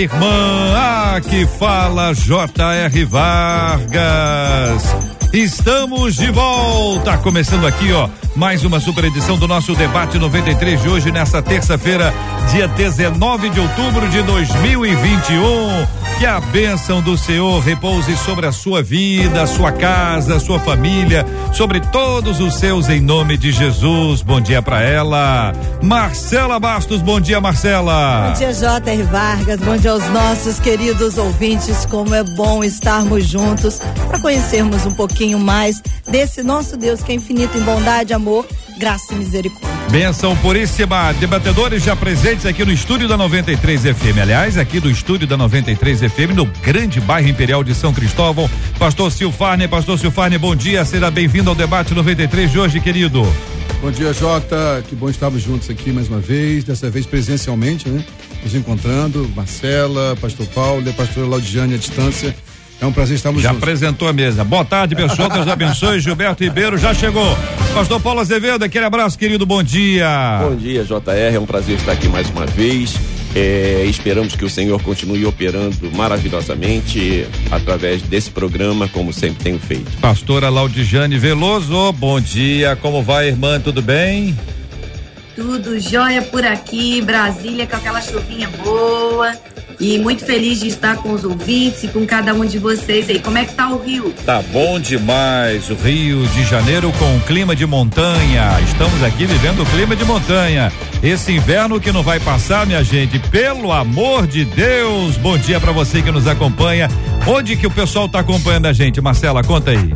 Irmã. Aqui fala J.R. Vargas. Estamos de volta, começando aqui, ó, mais uma super edição do nosso debate 93 de hoje, nessa terça-feira, dia 19 de outubro de 2021. Que a bênção do Senhor repouse sobre a sua vida, sua casa, sua família, sobre todos os seus, em nome de Jesus. Bom dia para ela. Marcela Bastos, bom dia, Marcela. Bom dia, J.R. Vargas. Bom dia aos nossos queridos ouvintes. Como é bom estarmos juntos para conhecermos um pouquinho mais desse nosso Deus que é infinito em bondade, amor, graça e misericórdia. Benção puríssima. Debatedores já presentes aqui no estúdio da 93 FM. Aliás, aqui do estúdio da 93 FM, no grande bairro Imperial de São Cristóvão. Pastor Silfarne, Pastor Silfarne, bom dia. Seja bem-vindo ao debate 93 de hoje, querido. Bom dia, Jota. Que bom estarmos juntos aqui mais uma vez, dessa vez presencialmente, né? Nos encontrando. Marcela, Pastor Paulo e a pastora Laudiane à distância. É um prazer estarmos já juntos. apresentou a mesa. Boa tarde, pessoal. Deus abençoe. Gilberto Ribeiro já chegou. Pastor Paulo Azevedo, aquele abraço, querido. Bom dia. Bom dia, JR. É um prazer estar aqui mais uma vez. É, esperamos que o Senhor continue operando maravilhosamente através desse programa, como sempre tenho feito. Pastora Laudijane Veloso, bom dia. Como vai, irmã? Tudo bem? Tudo jóia por aqui, Brasília com aquela chuvinha boa. E muito feliz de estar com os ouvintes e com cada um de vocês aí. Como é que tá o Rio? Tá bom demais. O Rio de Janeiro com clima de montanha. Estamos aqui vivendo o clima de montanha. Esse inverno que não vai passar, minha gente. Pelo amor de Deus. Bom dia para você que nos acompanha. Onde que o pessoal tá acompanhando a gente? Marcela, conta aí.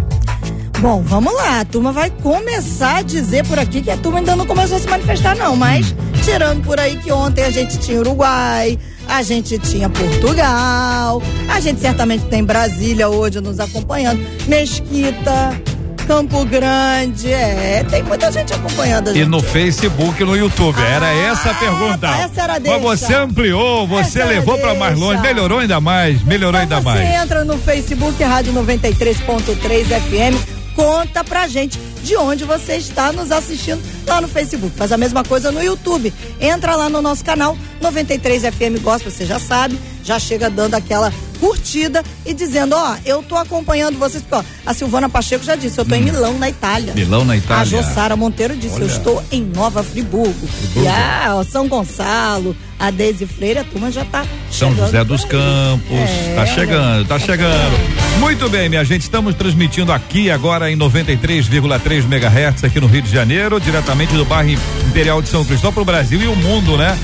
Bom, vamos lá. A turma vai começar a dizer por aqui que a turma ainda não começou a se manifestar, não. Mas, tirando por aí que ontem a gente tinha Uruguai, a gente tinha Portugal, a gente certamente tem Brasília hoje nos acompanhando, Mesquita, Campo Grande, é, tem muita gente acompanhando a gente. E no Facebook e no YouTube. Era Ah, essa a pergunta. essa era a Mas deixa. você ampliou, você Essa era levou para mais longe, melhorou ainda mais, melhorou Então ainda você mais. entra no Facebook Rádio 93.3 FM, conta pra gente de onde você está nos assistindo lá no Facebook. Faz a mesma coisa no YouTube. Entra lá no nosso canal 93 FM Gospel, você já sabe, já chega dando aquela curtida e dizendo, ó, eu tô acompanhando vocês, ó, a Silvana Pacheco já disse, eu tô em Milão, na Itália. Hum. Milão, na Itália. A Jossara Monteiro disse, eu Olha. estou em Nova Friburgo. E a ó, São Gonçalo, a Deise Freire, a turma já tá São José dos. Campos. É, tá chegando, tá chegando. Muito bem, minha gente, estamos transmitindo aqui agora em 93,3 MHz aqui no Rio de Janeiro, diretamente do bairro Imperial de São Cristóvão para o Brasil e o mundo, né?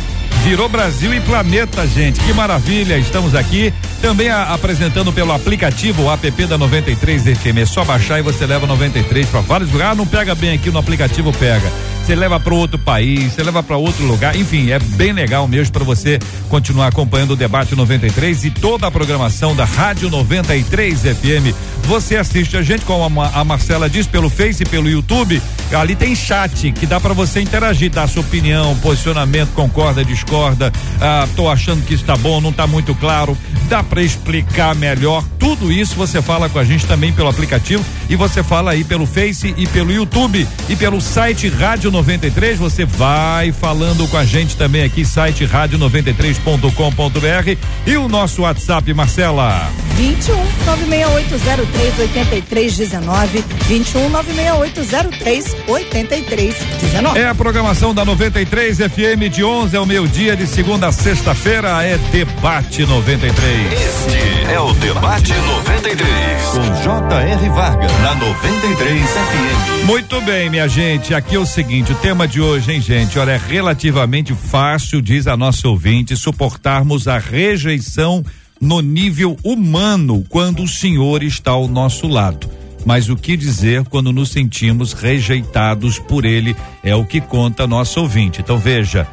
Virou Brasil e planeta, gente. Que maravilha. Estamos aqui também a- apresentando pelo aplicativo o app da 93 FM. É só baixar e você leva 93 para vários lugares. Ah, não pega bem aqui no aplicativo, pega. Você leva para outro país, você leva para outro lugar. Enfim, é bem legal mesmo para você continuar acompanhando o debate 93 e toda a programação da Rádio 93 FM. Você assiste a gente, como a, a Marcela diz, pelo Face e pelo YouTube. Ali tem chat que dá para você interagir, dar sua opinião, posicionamento, concorda, discorda. Ah, tô achando que está bom, não tá muito claro. Dá para explicar melhor. Tudo isso você fala com a gente também pelo aplicativo e você fala aí pelo Face e pelo YouTube e pelo site Rádio 93. Você vai falando com a gente também aqui, site rádio93.com.br e o nosso WhatsApp, Marcela. 21 96803 8319 21 96803 8319 É a programação da 93 FM de 11 ao meio-dia, de segunda a sexta-feira. É Debate 93. Este é o Debate 93. Com J.R. Vargas. Na 93 FM. Muito bem, minha gente. Aqui é o seguinte: o tema de hoje, hein, gente? Olha, é relativamente fácil, diz a nossa ouvinte, suportarmos a rejeição no nível humano quando o Senhor está ao nosso lado. Mas o que dizer quando nos sentimos rejeitados por Ele é o que conta a nossa ouvinte. Então veja.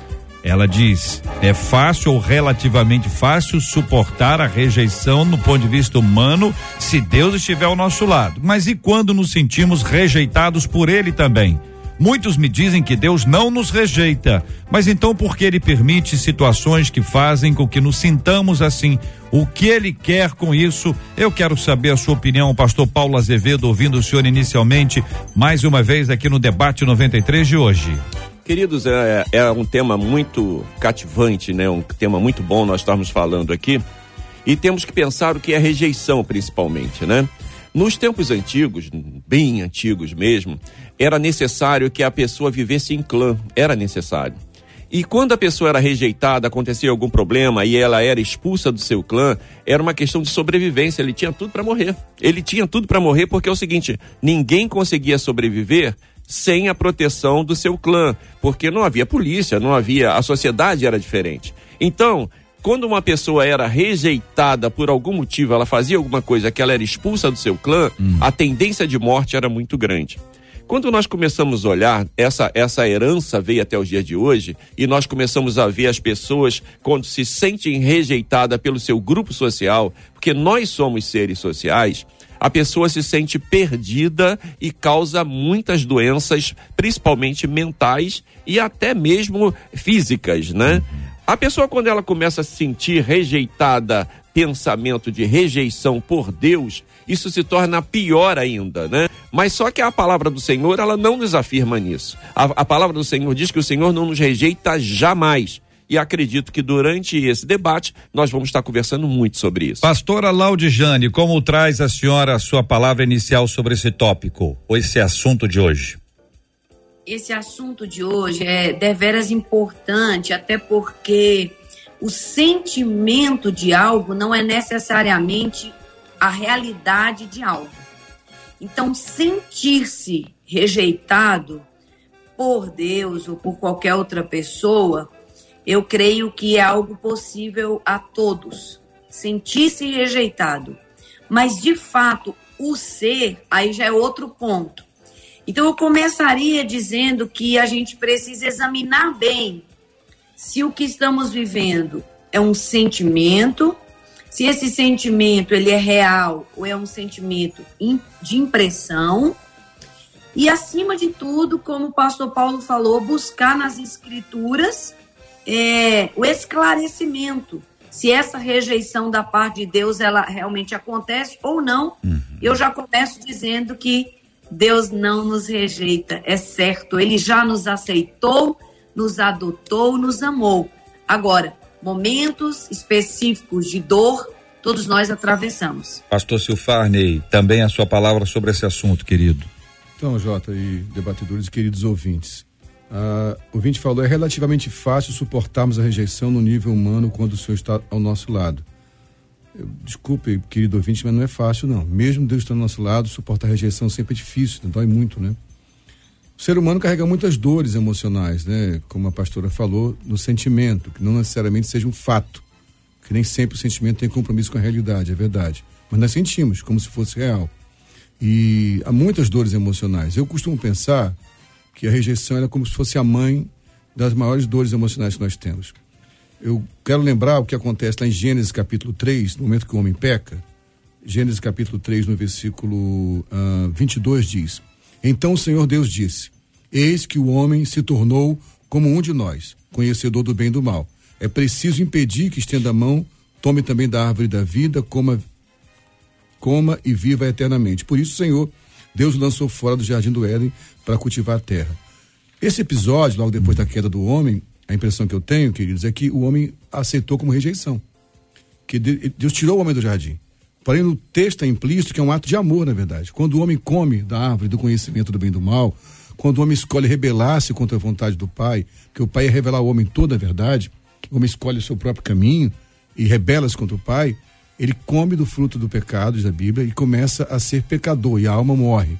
Ela diz: é fácil ou relativamente fácil suportar a rejeição no ponto de vista humano se Deus estiver ao nosso lado. Mas e quando nos sentimos rejeitados por Ele também? Muitos me dizem que Deus não nos rejeita, mas então por que ele permite situações que fazem com que nos sintamos assim? O que ele quer com isso? Eu quero saber a sua opinião, pastor Paulo Azevedo, ouvindo o senhor inicialmente, mais uma vez aqui no debate 93 de hoje. Queridos, é, é um tema muito cativante, né? Um tema muito bom nós estamos falando aqui. E temos que pensar o que é rejeição, principalmente, né? Nos tempos antigos, bem antigos mesmo, era necessário que a pessoa vivesse em clã, era necessário. E quando a pessoa era rejeitada, acontecia algum problema e ela era expulsa do seu clã, era uma questão de sobrevivência. Ele tinha tudo para morrer. Ele tinha tudo para morrer porque é o seguinte: ninguém conseguia sobreviver sem a proteção do seu clã, porque não havia polícia, não havia, a sociedade era diferente. Então, quando uma pessoa era rejeitada por algum motivo, ela fazia alguma coisa que ela era expulsa do seu clã, hum. a tendência de morte era muito grande. Quando nós começamos a olhar, essa, essa herança veio até os dias de hoje, e nós começamos a ver as pessoas quando se sentem rejeitadas pelo seu grupo social, porque nós somos seres sociais, a pessoa se sente perdida e causa muitas doenças, principalmente mentais e até mesmo físicas, né? A pessoa, quando ela começa a se sentir rejeitada, pensamento de rejeição por Deus, isso se torna pior ainda, né? Mas só que a palavra do Senhor, ela não nos afirma nisso. A, a palavra do Senhor diz que o Senhor não nos rejeita jamais. E acredito que durante esse debate nós vamos estar conversando muito sobre isso. Pastora Laudijane, como traz a senhora a sua palavra inicial sobre esse tópico, ou esse assunto de hoje? Esse assunto de hoje é deveras importante, até porque o sentimento de algo não é necessariamente a realidade de algo. Então, sentir-se rejeitado por Deus ou por qualquer outra pessoa, eu creio que é algo possível a todos. Sentir-se rejeitado. Mas, de fato, o ser, aí já é outro ponto. Então, eu começaria dizendo que a gente precisa examinar bem se o que estamos vivendo é um sentimento se esse sentimento ele é real ou é um sentimento de impressão. E acima de tudo, como o pastor Paulo falou, buscar nas escrituras é, o esclarecimento se essa rejeição da parte de Deus ela realmente acontece ou não. Uhum. Eu já começo dizendo que Deus não nos rejeita, é certo. Ele já nos aceitou, nos adotou, nos amou. Agora, momentos específicos de dor, todos nós atravessamos. Pastor Silfarney, também a sua palavra sobre esse assunto, querido. Então, Jota e debatedores, queridos ouvintes, uh, o ouvinte falou, é relativamente fácil suportarmos a rejeição no nível humano quando o Senhor está ao nosso lado. Eu, desculpe, querido ouvinte, mas não é fácil, não. Mesmo Deus estando ao nosso lado, suportar a rejeição sempre é difícil, dói muito, né? O ser humano carrega muitas dores emocionais, né? Como a pastora falou, no sentimento, que não necessariamente seja um fato, que nem sempre o sentimento tem compromisso com a realidade, é verdade. Mas nós sentimos como se fosse real. E há muitas dores emocionais. Eu costumo pensar que a rejeição é como se fosse a mãe das maiores dores emocionais que nós temos. Eu quero lembrar o que acontece lá em Gênesis capítulo 3, no momento que o homem peca. Gênesis capítulo 3, no versículo uh, ah, 22 diz: então o Senhor Deus disse: Eis que o homem se tornou como um de nós, conhecedor do bem e do mal. É preciso impedir que estenda a mão, tome também da árvore da vida, coma, coma e viva eternamente. Por isso, Senhor, Deus o lançou fora do jardim do Éden para cultivar a terra. Esse episódio, logo depois da queda do homem, a impressão que eu tenho, queridos, é que o homem aceitou como rejeição. Que Deus tirou o homem do jardim. Porém, no texto é implícito que é um ato de amor, na verdade. Quando o homem come da árvore do conhecimento do bem e do mal, quando o homem escolhe rebelar-se contra a vontade do Pai, que o Pai ia revelar ao homem toda a verdade, o homem escolhe o seu próprio caminho e rebela-se contra o Pai, ele come do fruto do pecado, diz a Bíblia, e começa a ser pecador, e a alma morre.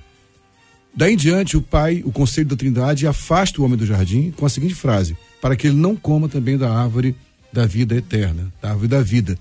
Daí em diante, o Pai, o conselho da Trindade, afasta o homem do jardim com a seguinte frase: para que ele não coma também da árvore da vida eterna, da árvore da vida.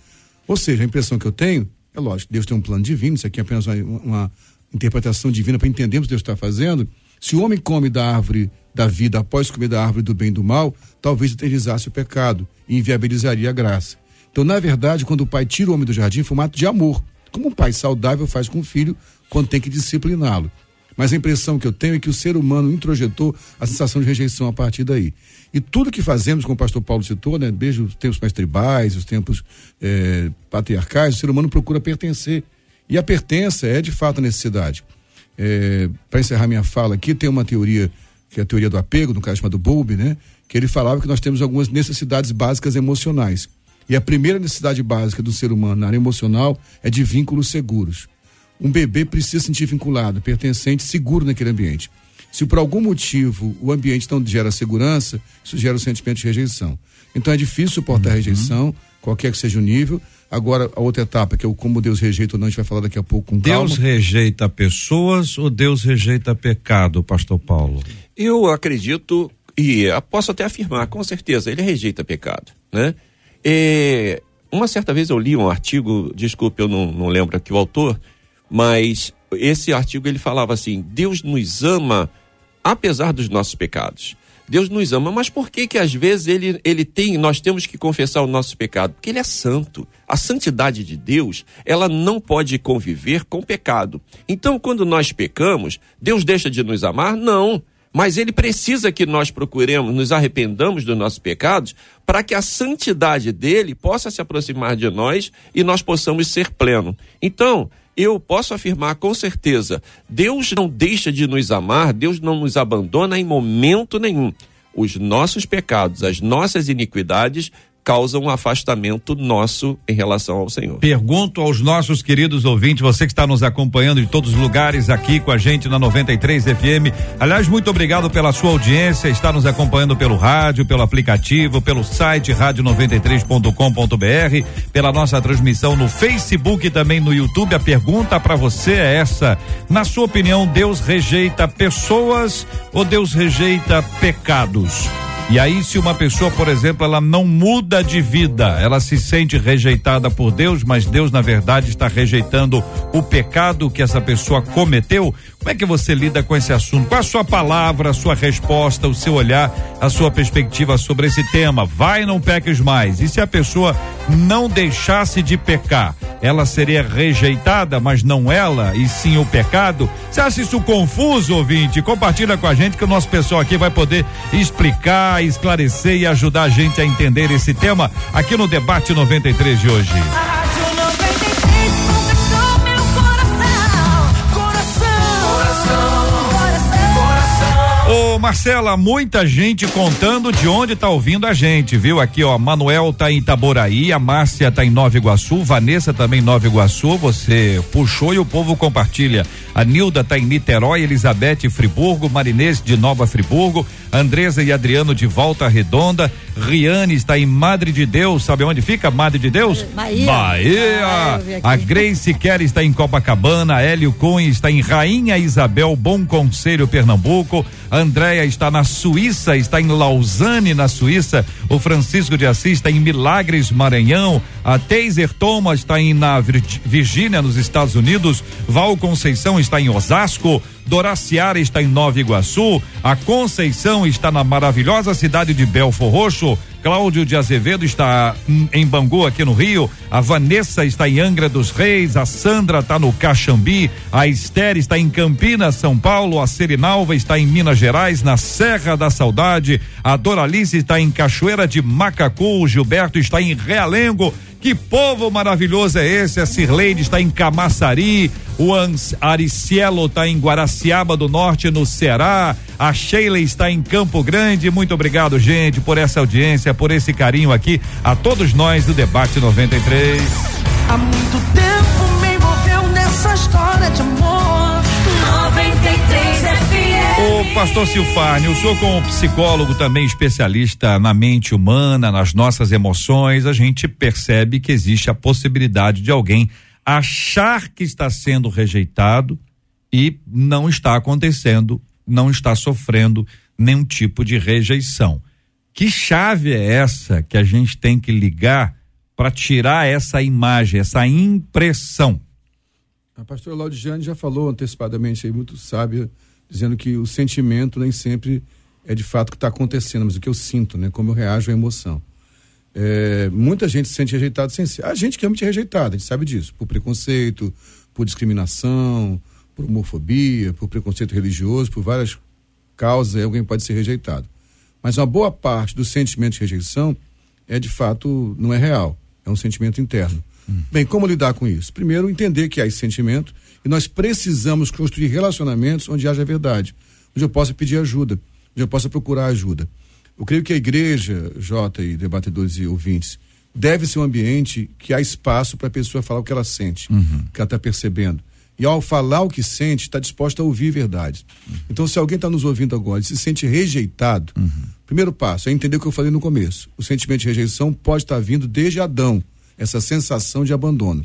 Ou seja, a impressão que eu tenho é lógico, Deus tem um plano divino, isso aqui é apenas uma, uma interpretação divina para entendermos o que Deus está fazendo. Se o homem come da árvore da vida após comer da árvore do bem e do mal, talvez eternizasse o pecado e inviabilizaria a graça. Então, na verdade, quando o pai tira o homem do jardim, foi um ato de amor, como um pai saudável faz com o filho quando tem que discipliná-lo. Mas a impressão que eu tenho é que o ser humano introjetou a sensação de rejeição a partir daí. E tudo que fazemos, como o pastor Paulo citou, né, desde os tempos mais tribais, os tempos eh, patriarcais, o ser humano procura pertencer. E a pertença é de fato a necessidade. É, Para encerrar minha fala aqui, tem uma teoria, que é a teoria do apego, no caso chamado Bowlby, né? Que ele falava que nós temos algumas necessidades básicas emocionais. E a primeira necessidade básica do ser humano na área emocional é de vínculos seguros. Um bebê precisa se sentir vinculado, pertencente, seguro naquele ambiente. Se por algum motivo o ambiente não gera segurança, isso gera o um sentimento de rejeição. Então é difícil suportar uhum. a rejeição, qualquer que seja o nível. Agora, a outra etapa, que é o como Deus rejeita ou não, a gente vai falar daqui a pouco com Deus calma. rejeita pessoas ou Deus rejeita pecado, pastor Paulo? Eu acredito e posso até afirmar, com certeza, ele rejeita pecado, né? E, uma certa vez eu li um artigo, desculpe, eu não, não lembro aqui o autor, mas esse artigo ele falava assim: Deus nos ama apesar dos nossos pecados. Deus nos ama, mas por que que às vezes ele, ele tem, nós temos que confessar o nosso pecado? Porque ele é santo. A santidade de Deus, ela não pode conviver com pecado. Então, quando nós pecamos, Deus deixa de nos amar? Não. Mas ele precisa que nós procuremos, nos arrependamos dos nossos pecados, para que a santidade dele possa se aproximar de nós e nós possamos ser pleno. Então, eu posso afirmar com certeza: Deus não deixa de nos amar, Deus não nos abandona em momento nenhum. Os nossos pecados, as nossas iniquidades causam um afastamento nosso em relação ao Senhor. Pergunto aos nossos queridos ouvintes, você que está nos acompanhando de todos os lugares aqui com a gente na 93 FM. Aliás, muito obrigado pela sua audiência, está nos acompanhando pelo rádio, pelo aplicativo, pelo site rádio93.com.br, pela nossa transmissão no Facebook e também no YouTube. A pergunta para você é essa: na sua opinião, Deus rejeita pessoas ou Deus rejeita pecados? E aí, se uma pessoa, por exemplo, ela não muda de vida, ela se sente rejeitada por Deus, mas Deus, na verdade, está rejeitando o pecado que essa pessoa cometeu, como é que você lida com esse assunto? Qual a sua palavra, a sua resposta, o seu olhar, a sua perspectiva sobre esse tema? Vai, não peques mais. E se a pessoa não deixasse de pecar, ela seria rejeitada, mas não ela, e sim o pecado? Você acha isso confuso, ouvinte? Compartilha com a gente que o nosso pessoal aqui vai poder explicar esclarecer e ajudar a gente a entender esse tema aqui no Debate 93 de hoje. Ô Marcela, muita gente contando de onde tá ouvindo a gente, viu? Aqui, ó, Manuel tá em Itaboraí, a Márcia tá em Nova Iguaçu, Vanessa também em Nova Iguaçu, você puxou e o povo compartilha. A Nilda tá em Niterói, Elizabeth Friburgo, Marinês de Nova Friburgo, Andresa e Adriano de Volta Redonda, Riane está em Madre de Deus, sabe onde fica Madre de Deus? Bahia. Bahia. Ah, a Grace Kelly está em Copacabana, Hélio Cunha está em Rainha Isabel, Bom Conselho, Pernambuco, Está na Suíça, está em Lausanne, na Suíça, o Francisco de Assis está em Milagres, Maranhão, a Taser Thomas está em na Virgínia, nos Estados Unidos, Val Conceição está em Osasco, Doraciara está em Nova Iguaçu, a Conceição está na maravilhosa cidade de Belfor Roxo, Cláudio de Azevedo está em Bangu, aqui no Rio. A Vanessa está em Angra dos Reis. A Sandra está no Caxambi. A Esther está em Campinas, São Paulo. A Serinalva está em Minas Gerais, na Serra da Saudade. A Doralice está em Cachoeira de Macacu. O Gilberto está em Realengo. Que povo maravilhoso é esse? A Cirleide está em Camaçari, o Aricielo está em Guaraciaba do Norte, no Ceará, a Sheila está em Campo Grande. Muito obrigado, gente, por essa audiência, por esse carinho aqui, a todos nós do Debate 93. Há muito tempo me envolveu nessa história de amor. Pastor Silfarne, eu sou como psicólogo também especialista na mente humana, nas nossas emoções, a gente percebe que existe a possibilidade de alguém achar que está sendo rejeitado e não está acontecendo, não está sofrendo nenhum tipo de rejeição. Que chave é essa que a gente tem que ligar para tirar essa imagem, essa impressão? A pastora Laudiane já falou antecipadamente aí, muito sábia, dizendo que o sentimento nem sempre é de fato o que está acontecendo, mas o que eu sinto, né? Como eu reajo à emoção. É, muita gente se sente rejeitada sem ser. A gente que é muito rejeitada, a gente sabe disso, por preconceito, por discriminação, por homofobia, por preconceito religioso, por várias causas, alguém pode ser rejeitado. Mas uma boa parte do sentimento de rejeição é de fato não é real, é um sentimento interno. Hum. Bem, como lidar com isso? Primeiro, entender que há esse sentimento e nós precisamos construir relacionamentos onde haja verdade, onde eu possa pedir ajuda, onde eu possa procurar ajuda. Eu creio que a igreja, Jota e debatedores e ouvintes, deve ser um ambiente que há espaço para a pessoa falar o que ela sente, uhum. que ela está percebendo. E ao falar o que sente, está disposta a ouvir verdades. Uhum. Então, se alguém está nos ouvindo agora e se sente rejeitado, uhum. primeiro passo é entender o que eu falei no começo. O sentimento de rejeição pode estar tá vindo desde Adão, essa sensação de abandono.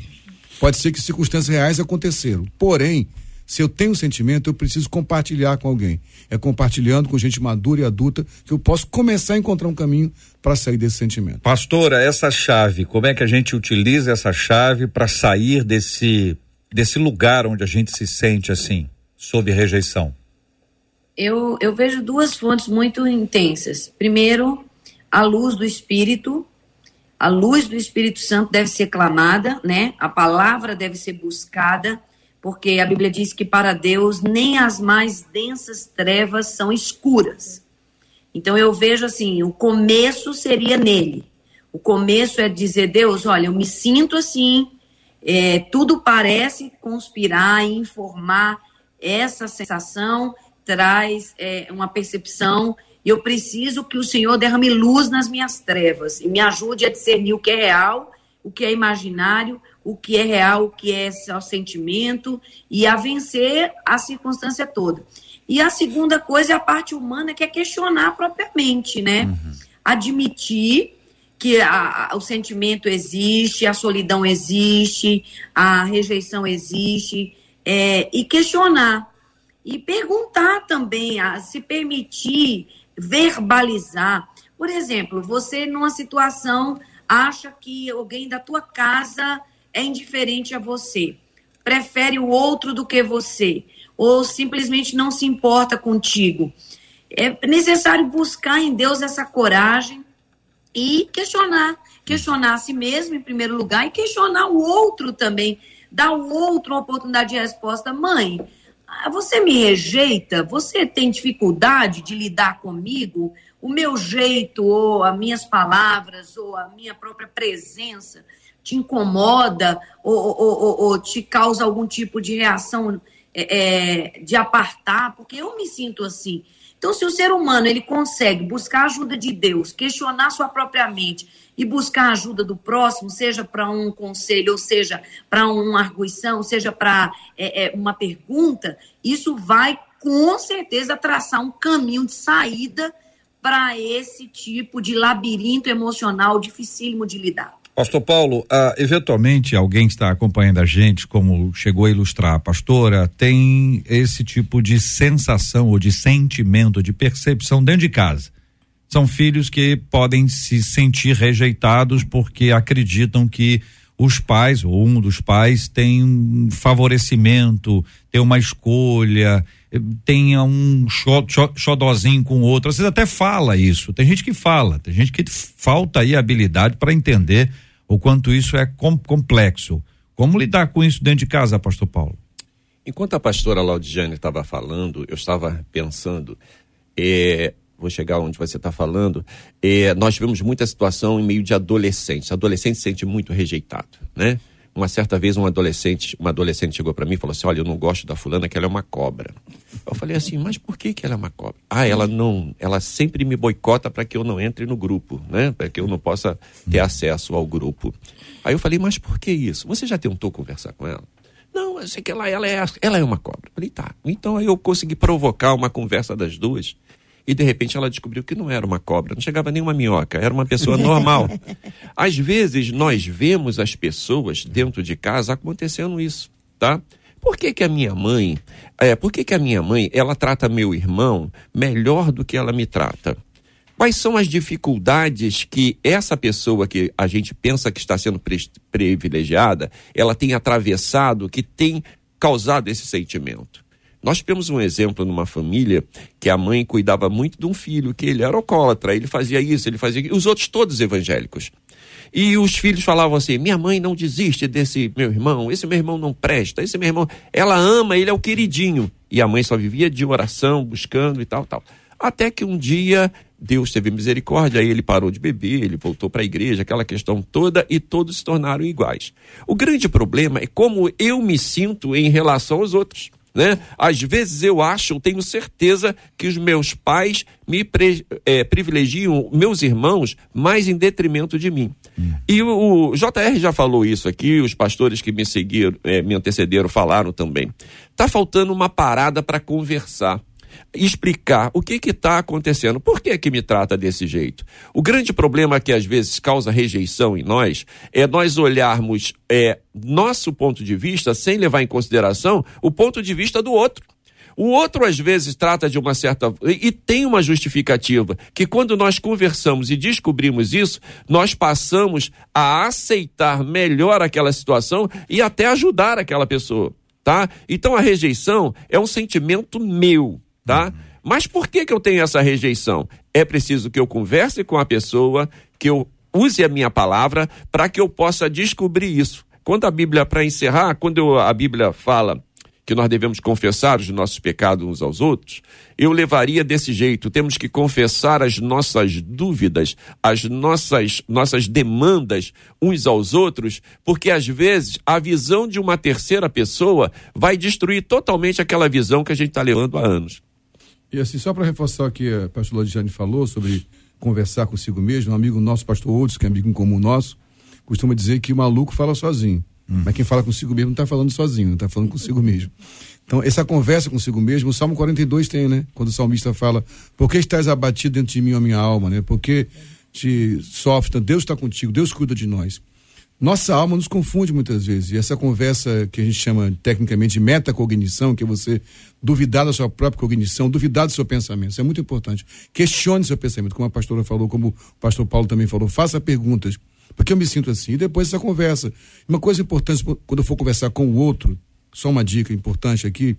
Pode ser que circunstâncias reais aconteceram. Porém, se eu tenho um sentimento, eu preciso compartilhar com alguém. É compartilhando com gente madura e adulta que eu posso começar a encontrar um caminho para sair desse sentimento. Pastora, essa chave, como é que a gente utiliza essa chave para sair desse desse lugar onde a gente se sente assim, sob rejeição? Eu, eu vejo duas fontes muito intensas. Primeiro, a luz do Espírito. A luz do Espírito Santo deve ser clamada, né? A palavra deve ser buscada porque a Bíblia diz que para Deus nem as mais densas trevas são escuras. Então eu vejo assim, o começo seria nele. O começo é dizer, Deus, olha, eu me sinto assim, é, tudo parece conspirar e informar essa sensação, traz é, uma percepção, e eu preciso que o Senhor derrame luz nas minhas trevas e me ajude a discernir o que é real, o que é imaginário, o que é real, o que é só sentimento e a vencer a circunstância toda. E a segunda coisa é a parte humana, que é questionar propriamente, né? Uhum. Admitir que a, a, o sentimento existe, a solidão existe, a rejeição existe, é, e questionar. E perguntar também, a, se permitir verbalizar. Por exemplo, você numa situação acha que alguém da tua casa é indiferente a você, prefere o outro do que você, ou simplesmente não se importa contigo. É necessário buscar em Deus essa coragem e questionar, questionar a si mesmo em primeiro lugar e questionar o outro também, dar ao outro uma oportunidade de resposta. Mãe, você me rejeita? Você tem dificuldade de lidar comigo? O meu jeito, ou as minhas palavras, ou a minha própria presença te incomoda ou, ou, ou, ou te causa algum tipo de reação é, é, de apartar, porque eu me sinto assim. Então, se o ser humano ele consegue buscar a ajuda de Deus, questionar sua própria mente e buscar a ajuda do próximo, seja para um conselho, ou seja para uma arguição, seja para é, é, uma pergunta, isso vai com certeza traçar um caminho de saída para esse tipo de labirinto emocional dificílimo de lidar. Pastor Paulo, uh, eventualmente alguém que está acompanhando a gente, como chegou a ilustrar a pastora, tem esse tipo de sensação ou de sentimento, de percepção dentro de casa. São filhos que podem se sentir rejeitados porque acreditam que os pais, ou um dos pais, tem um favorecimento, tem uma escolha, tenha um xodozinho com o outro. Vezes até fala isso. Tem gente que fala, tem gente que falta aí habilidade para entender o quanto isso é com, complexo. Como lidar com isso dentro de casa, pastor Paulo? Enquanto a pastora Laudiane estava falando, eu estava pensando, é, vou chegar onde você está falando, é, nós vemos muita situação em meio de adolescentes. Adolescente se sente muito rejeitado, né? Uma certa vez um adolescente, uma adolescente chegou para mim e falou assim: "Olha, eu não gosto da fulana, que ela é uma cobra". Eu falei assim: "Mas por que que ela é uma cobra?". Ah, ela não, ela sempre me boicota para que eu não entre no grupo, né? Para que eu não possa ter acesso ao grupo. Aí eu falei: "Mas por que isso? Você já tentou conversar com ela?". Não, eu sei que ela, ela, é, ela é uma cobra. Eu falei, tá. Então aí eu consegui provocar uma conversa das duas e de repente ela descobriu que não era uma cobra, não chegava nem uma minhoca, era uma pessoa normal. Às vezes nós vemos as pessoas dentro de casa acontecendo isso, tá? Por que, que a minha mãe, é, por que, que a minha mãe, ela trata meu irmão melhor do que ela me trata? Quais são as dificuldades que essa pessoa que a gente pensa que está sendo privilegiada, ela tem atravessado, que tem causado esse sentimento? Nós tivemos um exemplo numa família que a mãe cuidava muito de um filho, que ele era alcoólatra, ele fazia isso, ele fazia aquilo, os outros todos evangélicos. E os filhos falavam assim: minha mãe não desiste desse meu irmão, esse meu irmão não presta, esse meu irmão, ela ama, ele é o queridinho. E a mãe só vivia de oração, buscando e tal, tal. Até que um dia Deus teve misericórdia, aí ele parou de beber, ele voltou para a igreja, aquela questão toda, e todos se tornaram iguais. O grande problema é como eu me sinto em relação aos outros. Né? Às vezes eu acho, eu tenho certeza que os meus pais me pre, é, privilegiam meus irmãos mais em detrimento de mim. E o, o, JR já falou isso aqui, os pastores que me seguiram, é, me antecederam falaram também. Tá faltando uma parada para conversar explicar o que está acontecendo. Por que que me trata desse jeito? O grande problema que às vezes causa rejeição em nós é nós olharmos é, nosso ponto de vista sem levar em consideração o ponto de vista do outro. O outro, às vezes, trata de uma certa. E tem uma justificativa, que quando nós conversamos e descobrimos isso, nós passamos a aceitar melhor aquela situação e até ajudar aquela pessoa. Tá? Então a rejeição é um sentimento meu tá? Mas por que, que eu tenho essa rejeição? É preciso que eu converse com a pessoa, que eu use a minha palavra para que eu possa descobrir isso. Quando a Bíblia, para encerrar, quando eu, a Bíblia fala que nós devemos confessar os nossos pecados uns aos outros, eu levaria desse jeito. Temos que confessar as nossas dúvidas, as nossas, nossas demandas uns aos outros, porque às vezes a visão de uma terceira pessoa vai destruir totalmente aquela visão que a gente está levando há anos. E assim, só para reforçar o que a pastor Lodiane falou sobre conversar consigo mesmo, um amigo nosso, pastor Outros, que é amigo em comum nosso, costuma dizer que o maluco fala sozinho. Hum. Mas quem fala consigo mesmo não está falando sozinho, está falando consigo mesmo. Então, essa conversa consigo mesmo, o Salmo 42 tem, né? Quando o salmista fala, por que estás abatido dentro de mim, a minha alma, né? Porque te sofre, Deus está contigo, Deus cuida de nós. Nossa alma nos confunde muitas vezes. E essa conversa que a gente chama tecnicamente de metacognição, que é você duvidar da sua própria cognição, duvidar do seu pensamento. Isso é muito importante. Questione seu pensamento, como a pastora falou, como o pastor Paulo também falou. Faça perguntas. Porque eu me sinto assim. E depois essa conversa. Uma coisa importante, quando eu for conversar com o outro, só uma dica importante aqui.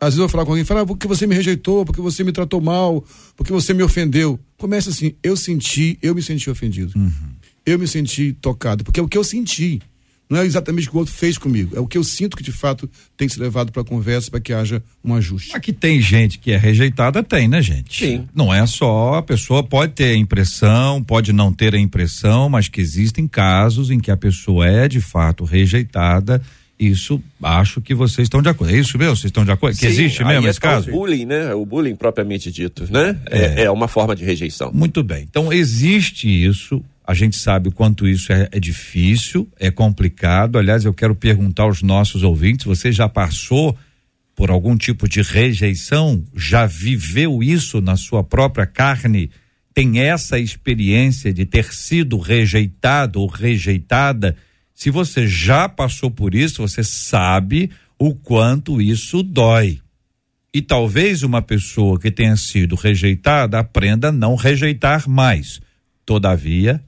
Às vezes eu vou falar com alguém, fala, ah, porque você me rejeitou, porque você me tratou mal, porque você me ofendeu. Começa assim, eu senti, eu me senti ofendido. Uhum eu me senti tocado, porque é o que eu senti. Não é exatamente o que o outro fez comigo, é o que eu sinto que de fato tem que ser levado para a conversa para que haja um ajuste. Aqui tem gente que é rejeitada, tem, né, gente? Sim. Não é só a pessoa pode ter a impressão, pode não ter a impressão, mas que existem casos em que a pessoa é de fato rejeitada. Isso acho que vocês estão de acordo. É isso mesmo? Vocês estão de acordo? Sim, que existe mesmo esse é caso? O bullying, né? O bullying propriamente dito, né? É. é, é uma forma de rejeição. Muito bem. Então existe isso a gente sabe o quanto isso é, é, difícil, é complicado. Aliás, eu quero perguntar aos nossos ouvintes: você já passou por algum tipo de rejeição? Já viveu isso na sua própria carne? Tem essa experiência de ter sido rejeitado ou rejeitada? Se você já passou por isso, você sabe o quanto isso dói. E talvez uma pessoa que tenha sido rejeitada aprenda a não rejeitar mais. Todavia,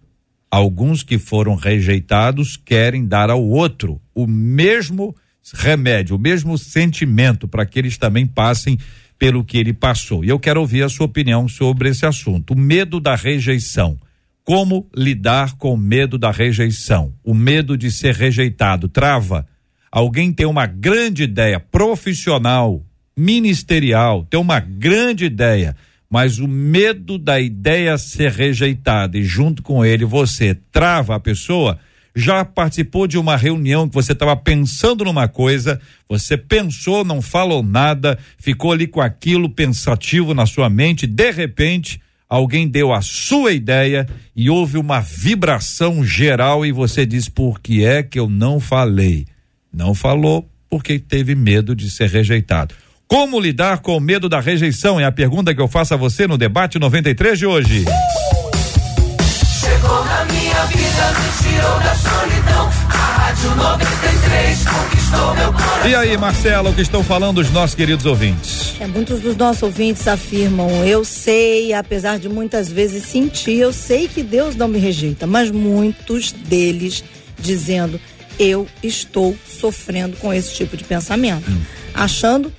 Alguns que foram rejeitados querem dar ao outro o mesmo remédio, o mesmo sentimento para que eles também passem pelo que ele passou. E eu quero ouvir a sua opinião sobre esse assunto. O medo da rejeição. Como lidar com o medo da rejeição? O medo de ser rejeitado trava? Alguém tem uma grande ideia profissional, ministerial, tem uma grande ideia mas o medo da ideia ser rejeitada e junto com ele você trava a pessoa, já participou de uma reunião que você estava pensando numa coisa, você pensou, não falou nada, ficou ali com aquilo pensativo na sua mente, de repente alguém deu a sua ideia e houve uma vibração geral e você diz por que é que eu não falei? Não falou porque teve medo de ser rejeitado. Como lidar com o medo da rejeição? É a pergunta que eu faço a você no debate 93 de hoje. Chegou na minha vida, me tirou da solidão. A Rádio 93 conquistou meu coração. E aí, Marcelo, o que estão falando os nossos queridos ouvintes? É, muitos dos nossos ouvintes afirmam: eu sei, apesar de muitas vezes sentir, eu sei que Deus não me rejeita, mas muitos deles dizendo: eu estou sofrendo com esse tipo de pensamento, hum. achando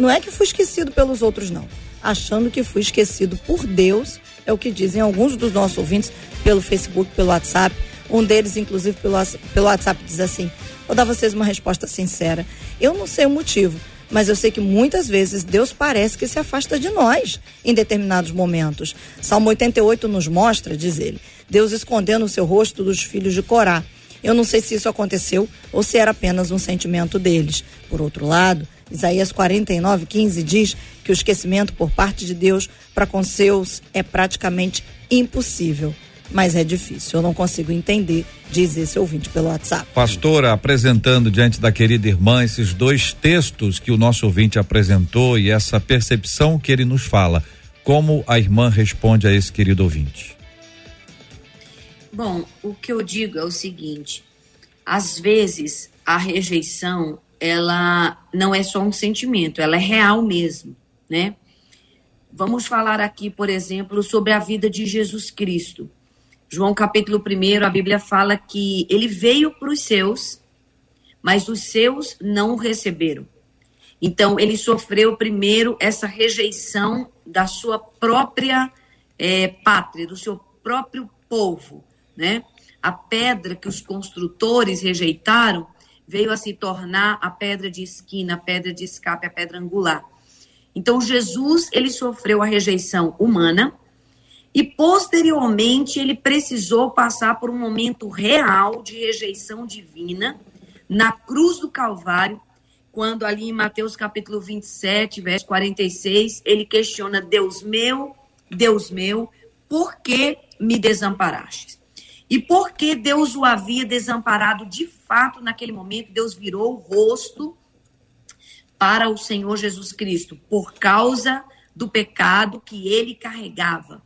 Não é que fui esquecido pelos outros, não. Achando que fui esquecido por Deus, é o que dizem alguns dos nossos ouvintes pelo Facebook, pelo WhatsApp. Um deles, inclusive, pelo, pelo WhatsApp, diz assim: Vou dar vocês uma resposta sincera. Eu não sei o motivo, mas eu sei que muitas vezes Deus parece que se afasta de nós em determinados momentos. Salmo 88 nos mostra, diz ele, Deus escondendo o seu rosto dos filhos de Corá. Eu não sei se isso aconteceu ou se era apenas um sentimento deles. Por outro lado, Isaías 49, 15 diz que o esquecimento por parte de Deus para com seus é praticamente impossível. Mas é difícil, eu não consigo entender, diz esse ouvinte pelo WhatsApp. Pastora, apresentando diante da querida irmã esses dois textos que o nosso ouvinte apresentou e essa percepção que ele nos fala, como a irmã responde a esse querido ouvinte? Bom, o que eu digo é o seguinte: às vezes a rejeição ela não é só um sentimento, ela é real mesmo, né? Vamos falar aqui, por exemplo, sobre a vida de Jesus Cristo. João capítulo 1, a Bíblia fala que ele veio para os seus, mas os seus não o receberam. Então, ele sofreu primeiro essa rejeição da sua própria é, pátria, do seu próprio povo, né? A pedra que os construtores rejeitaram veio a se tornar a pedra de esquina, a pedra de escape, a pedra angular. Então Jesus, ele sofreu a rejeição humana e posteriormente ele precisou passar por um momento real de rejeição divina na cruz do Calvário, quando ali em Mateus capítulo 27, verso 46, ele questiona: Deus meu, Deus meu, por que me desamparaste? E porque Deus o havia desamparado de fato naquele momento, Deus virou o rosto para o Senhor Jesus Cristo, por causa do pecado que ele carregava,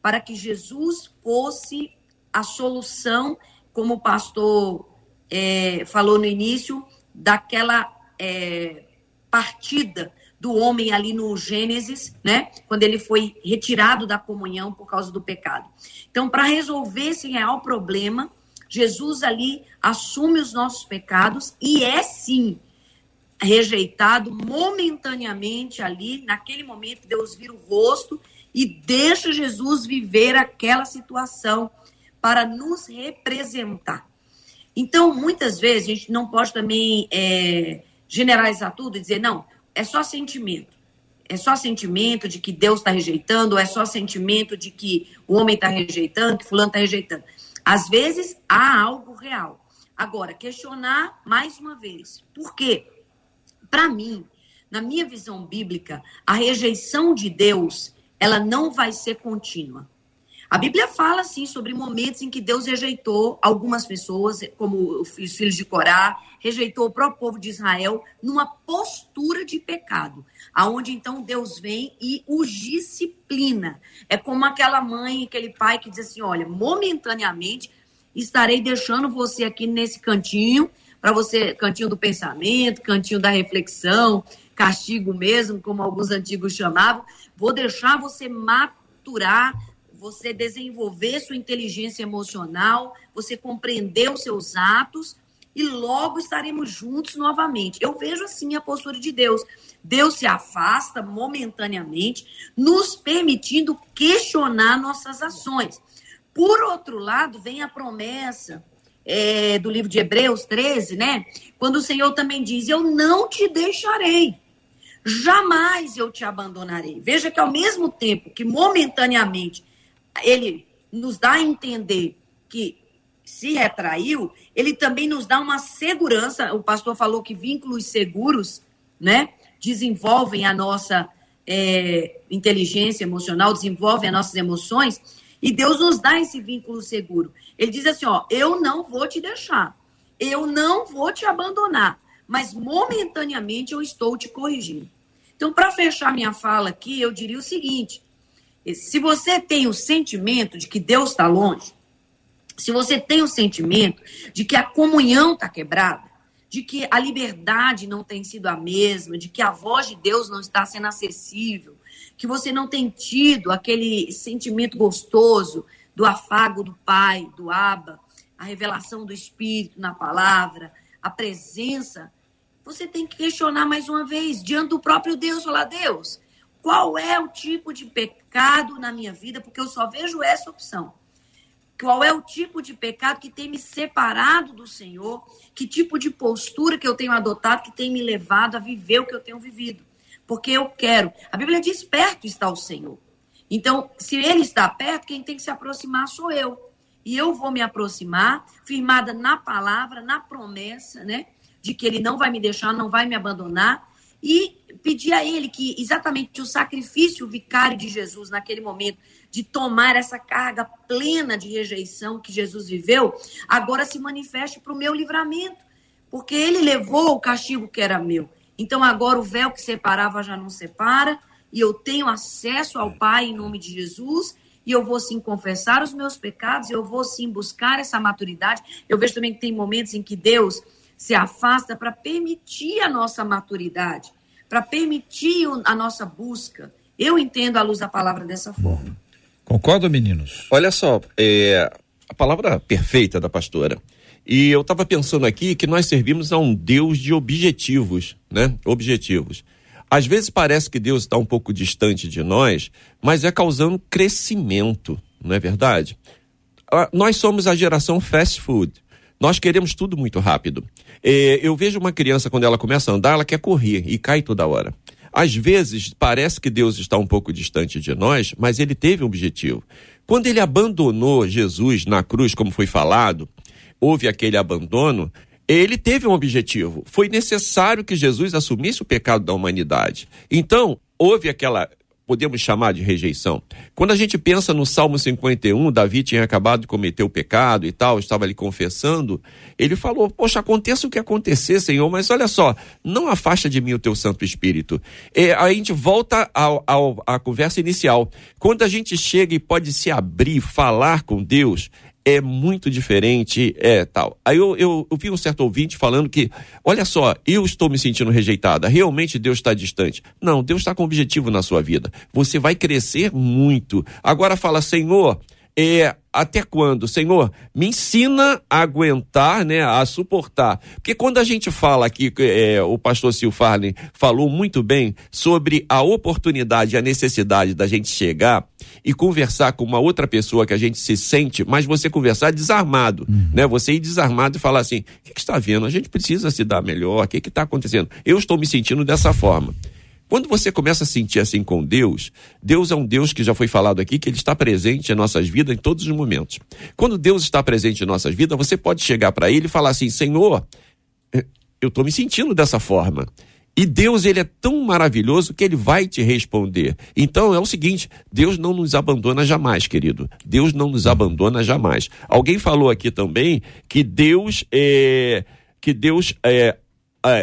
para que Jesus fosse a solução, como o pastor é, falou no início, daquela é, partida do homem ali no Gênesis, né? Quando ele foi retirado da comunhão por causa do pecado. Então, para resolver esse real problema, Jesus ali assume os nossos pecados e é sim rejeitado momentaneamente ali, naquele momento Deus vira o rosto e deixa Jesus viver aquela situação para nos representar. Então, muitas vezes, a gente não pode também é, generalizar tudo e dizer, não, é só sentimento. É só sentimento de que Deus está rejeitando, ou é só sentimento de que o homem está rejeitando, que fulano está rejeitando. Às vezes há algo real. Agora, questionar mais uma vez. Por quê? Para mim, na minha visão bíblica, a rejeição de Deus, ela não vai ser contínua. A Bíblia fala, assim, sobre momentos em que Deus rejeitou algumas pessoas, como os filhos de Corá, rejeitou o próprio povo de Israel, numa postura de pecado, aonde então Deus vem e os disciplina. É como aquela mãe, aquele pai que diz assim: olha, momentaneamente estarei deixando você aqui nesse cantinho, para você, cantinho do pensamento, cantinho da reflexão, castigo mesmo, como alguns antigos chamavam, vou deixar você maturar você desenvolver sua inteligência emocional, você compreender os seus atos e logo estaremos juntos novamente. Eu vejo assim a postura de Deus. Deus se afasta momentaneamente, nos permitindo questionar nossas ações. Por outro lado, vem a promessa é, do livro de Hebreus 13, né? Quando o Senhor também diz: Eu não te deixarei, jamais eu te abandonarei. Veja que ao mesmo tempo que momentaneamente ele nos dá a entender que se retraiu, ele também nos dá uma segurança. O pastor falou que vínculos seguros, né, desenvolvem a nossa é, inteligência emocional, desenvolvem as nossas emoções, e Deus nos dá esse vínculo seguro. Ele diz assim: ó, eu não vou te deixar, eu não vou te abandonar, mas momentaneamente eu estou te corrigindo. Então, para fechar minha fala aqui, eu diria o seguinte: se você tem o sentimento de que Deus está longe, se você tem o sentimento de que a comunhão está quebrada, de que a liberdade não tem sido a mesma, de que a voz de Deus não está sendo acessível, que você não tem tido aquele sentimento gostoso do afago do Pai, do Abba, a revelação do Espírito na palavra, a presença você tem que questionar mais uma vez, diante do próprio Deus, falar: Deus, qual é o tipo de pecado na minha vida? Porque eu só vejo essa opção. Qual é o tipo de pecado que tem me separado do Senhor? Que tipo de postura que eu tenho adotado que tem me levado a viver o que eu tenho vivido? Porque eu quero. A Bíblia diz: perto está o Senhor. Então, se ele está perto, quem tem que se aproximar sou eu. E eu vou me aproximar, firmada na palavra, na promessa, né? De que ele não vai me deixar, não vai me abandonar. E pedir a ele que exatamente o sacrifício vicário de Jesus naquele momento, de tomar essa carga plena de rejeição que Jesus viveu, agora se manifeste para o meu livramento. Porque ele levou o castigo que era meu. Então agora o véu que separava já não separa e eu tenho acesso ao Pai em nome de Jesus, e eu vou sim confessar os meus pecados, eu vou sim buscar essa maturidade. Eu vejo também que tem momentos em que Deus se afasta para permitir a nossa maturidade, para permitir a nossa busca. Eu entendo a luz da palavra dessa forma. Concordo, meninos? Olha só, é, a palavra perfeita da pastora. E eu estava pensando aqui que nós servimos a um Deus de objetivos, né? Objetivos. Às vezes parece que Deus está um pouco distante de nós, mas é causando crescimento, não é verdade? Ah, nós somos a geração fast food. Nós queremos tudo muito rápido. É, eu vejo uma criança, quando ela começa a andar, ela quer correr e cai toda hora. Às vezes, parece que Deus está um pouco distante de nós, mas ele teve um objetivo. Quando ele abandonou Jesus na cruz, como foi falado, houve aquele abandono, ele teve um objetivo. Foi necessário que Jesus assumisse o pecado da humanidade. Então, houve aquela, podemos chamar de rejeição. Quando a gente pensa no Salmo 51, Davi tinha acabado de cometer o pecado e tal, estava ali confessando, ele falou: Poxa, aconteça o que acontecer, Senhor, mas olha só, não afasta de mim o teu Santo Espírito. É, a gente volta ao, ao, à conversa inicial. Quando a gente chega e pode se abrir, falar com Deus, é muito diferente, é tal. Aí eu, eu, eu vi um certo ouvinte falando que, olha só, eu estou me sentindo rejeitada, realmente Deus está distante. Não, Deus está com objetivo na sua vida. Você vai crescer muito. Agora fala, Senhor, é, até quando? Senhor, me ensina a aguentar, né, a suportar. Porque quando a gente fala aqui, é, o pastor Silfarne falou muito bem sobre a oportunidade, a necessidade da gente chegar e conversar com uma outra pessoa que a gente se sente, mas você conversar desarmado, uhum. né? Você ir desarmado e falar assim, o que, que está vendo? A gente precisa se dar melhor, o que está acontecendo? Eu estou me sentindo dessa forma. Quando você começa a sentir assim com Deus, Deus é um Deus que já foi falado aqui, que ele está presente em nossas vidas em todos os momentos. Quando Deus está presente em nossas vidas, você pode chegar para ele e falar assim: Senhor, eh, eu estou me sentindo dessa forma. E Deus, ele é tão maravilhoso que ele vai te responder. Então é o seguinte: Deus não nos abandona jamais, querido. Deus não nos abandona jamais. Alguém falou aqui também que Deus é. Que Deus é,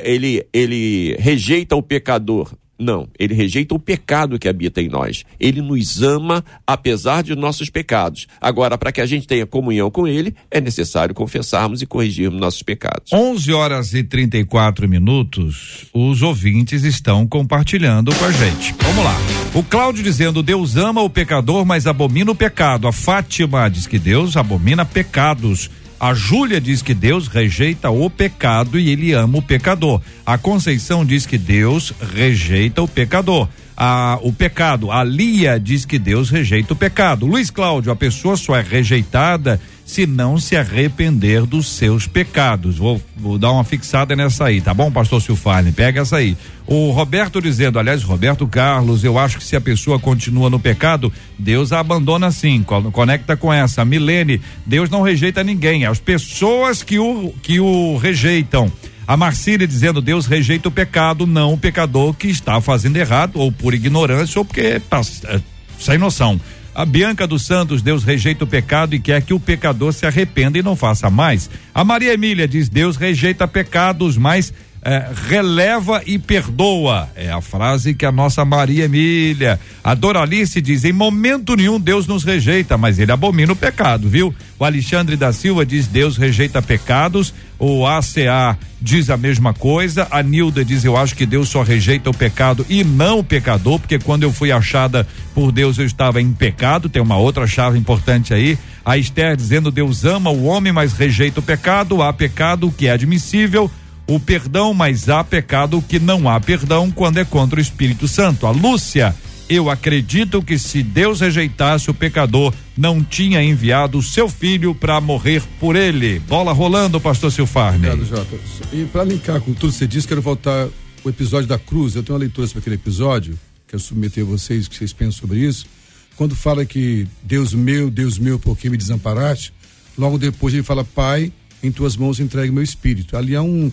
ele, ele rejeita o pecador. Não, ele rejeita o pecado que habita em nós. Ele nos ama apesar de nossos pecados. Agora, para que a gente tenha comunhão com ele, é necessário confessarmos e corrigirmos nossos pecados. 11 horas e 34 minutos. Os ouvintes estão compartilhando com a gente. Vamos lá. O Cláudio dizendo: Deus ama o pecador, mas abomina o pecado. A Fátima diz que Deus abomina pecados. A Júlia diz que Deus rejeita o pecado e ele ama o pecador. A Conceição diz que Deus rejeita o pecador. A, o pecado. A Lia diz que Deus rejeita o pecado. Luiz Cláudio, a pessoa só é rejeitada se não se arrepender dos seus pecados. Vou, vou dar uma fixada nessa aí, tá bom, pastor Silfarne? Pega essa aí. O Roberto dizendo, aliás, Roberto Carlos, eu acho que se a pessoa continua no pecado, Deus a abandona sim. Conecta com essa. Milene, Deus não rejeita ninguém, é as pessoas que o, que o rejeitam. A Marcília dizendo Deus rejeita o pecado, não o pecador que está fazendo errado, ou por ignorância, ou porque está é, sem noção. A Bianca dos Santos, Deus rejeita o pecado e quer que o pecador se arrependa e não faça mais. A Maria Emília diz: Deus rejeita pecados, mas é, releva e perdoa. É a frase que a nossa Maria Emília. A Doralice diz: em momento nenhum Deus nos rejeita, mas ele abomina o pecado, viu? O Alexandre da Silva diz: Deus rejeita pecados. O ACA diz a mesma coisa. A Nilda diz: Eu acho que Deus só rejeita o pecado e não o pecador, porque quando eu fui achada por Deus eu estava em pecado. Tem uma outra chave importante aí. A Esther dizendo: Deus ama o homem, mas rejeita o pecado. Há pecado que é admissível o perdão, mas há pecado que não há perdão quando é contra o Espírito Santo. A Lúcia, eu acredito que se Deus rejeitasse o pecador, não tinha enviado o seu filho para morrer por ele. Bola rolando, pastor Silfarne. Obrigado, Jota. E para linkar com tudo que você disse, quero voltar o episódio da cruz. Eu tenho uma leitura sobre aquele episódio, quero submeter a vocês, que vocês pensam sobre isso. Quando fala que Deus meu, Deus meu, por que me desamparaste? Logo depois ele fala, Pai, em tuas mãos entregue meu espírito. Ali há um,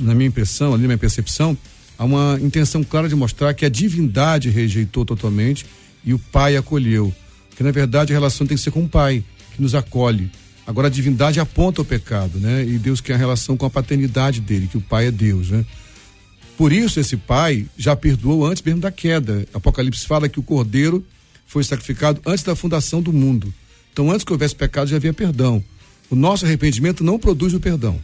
na minha impressão, ali na minha percepção, há uma intenção clara de mostrar que a divindade rejeitou totalmente e o Pai acolheu. Que na verdade a relação tem que ser com o Pai, que nos acolhe. Agora a divindade aponta o pecado, né? E Deus quer a relação com a paternidade dele, que o Pai é Deus, né? Por isso esse Pai já perdoou antes mesmo da queda. Apocalipse fala que o Cordeiro foi sacrificado antes da fundação do mundo. Então antes que houvesse pecado já havia perdão. O nosso arrependimento não produz o perdão.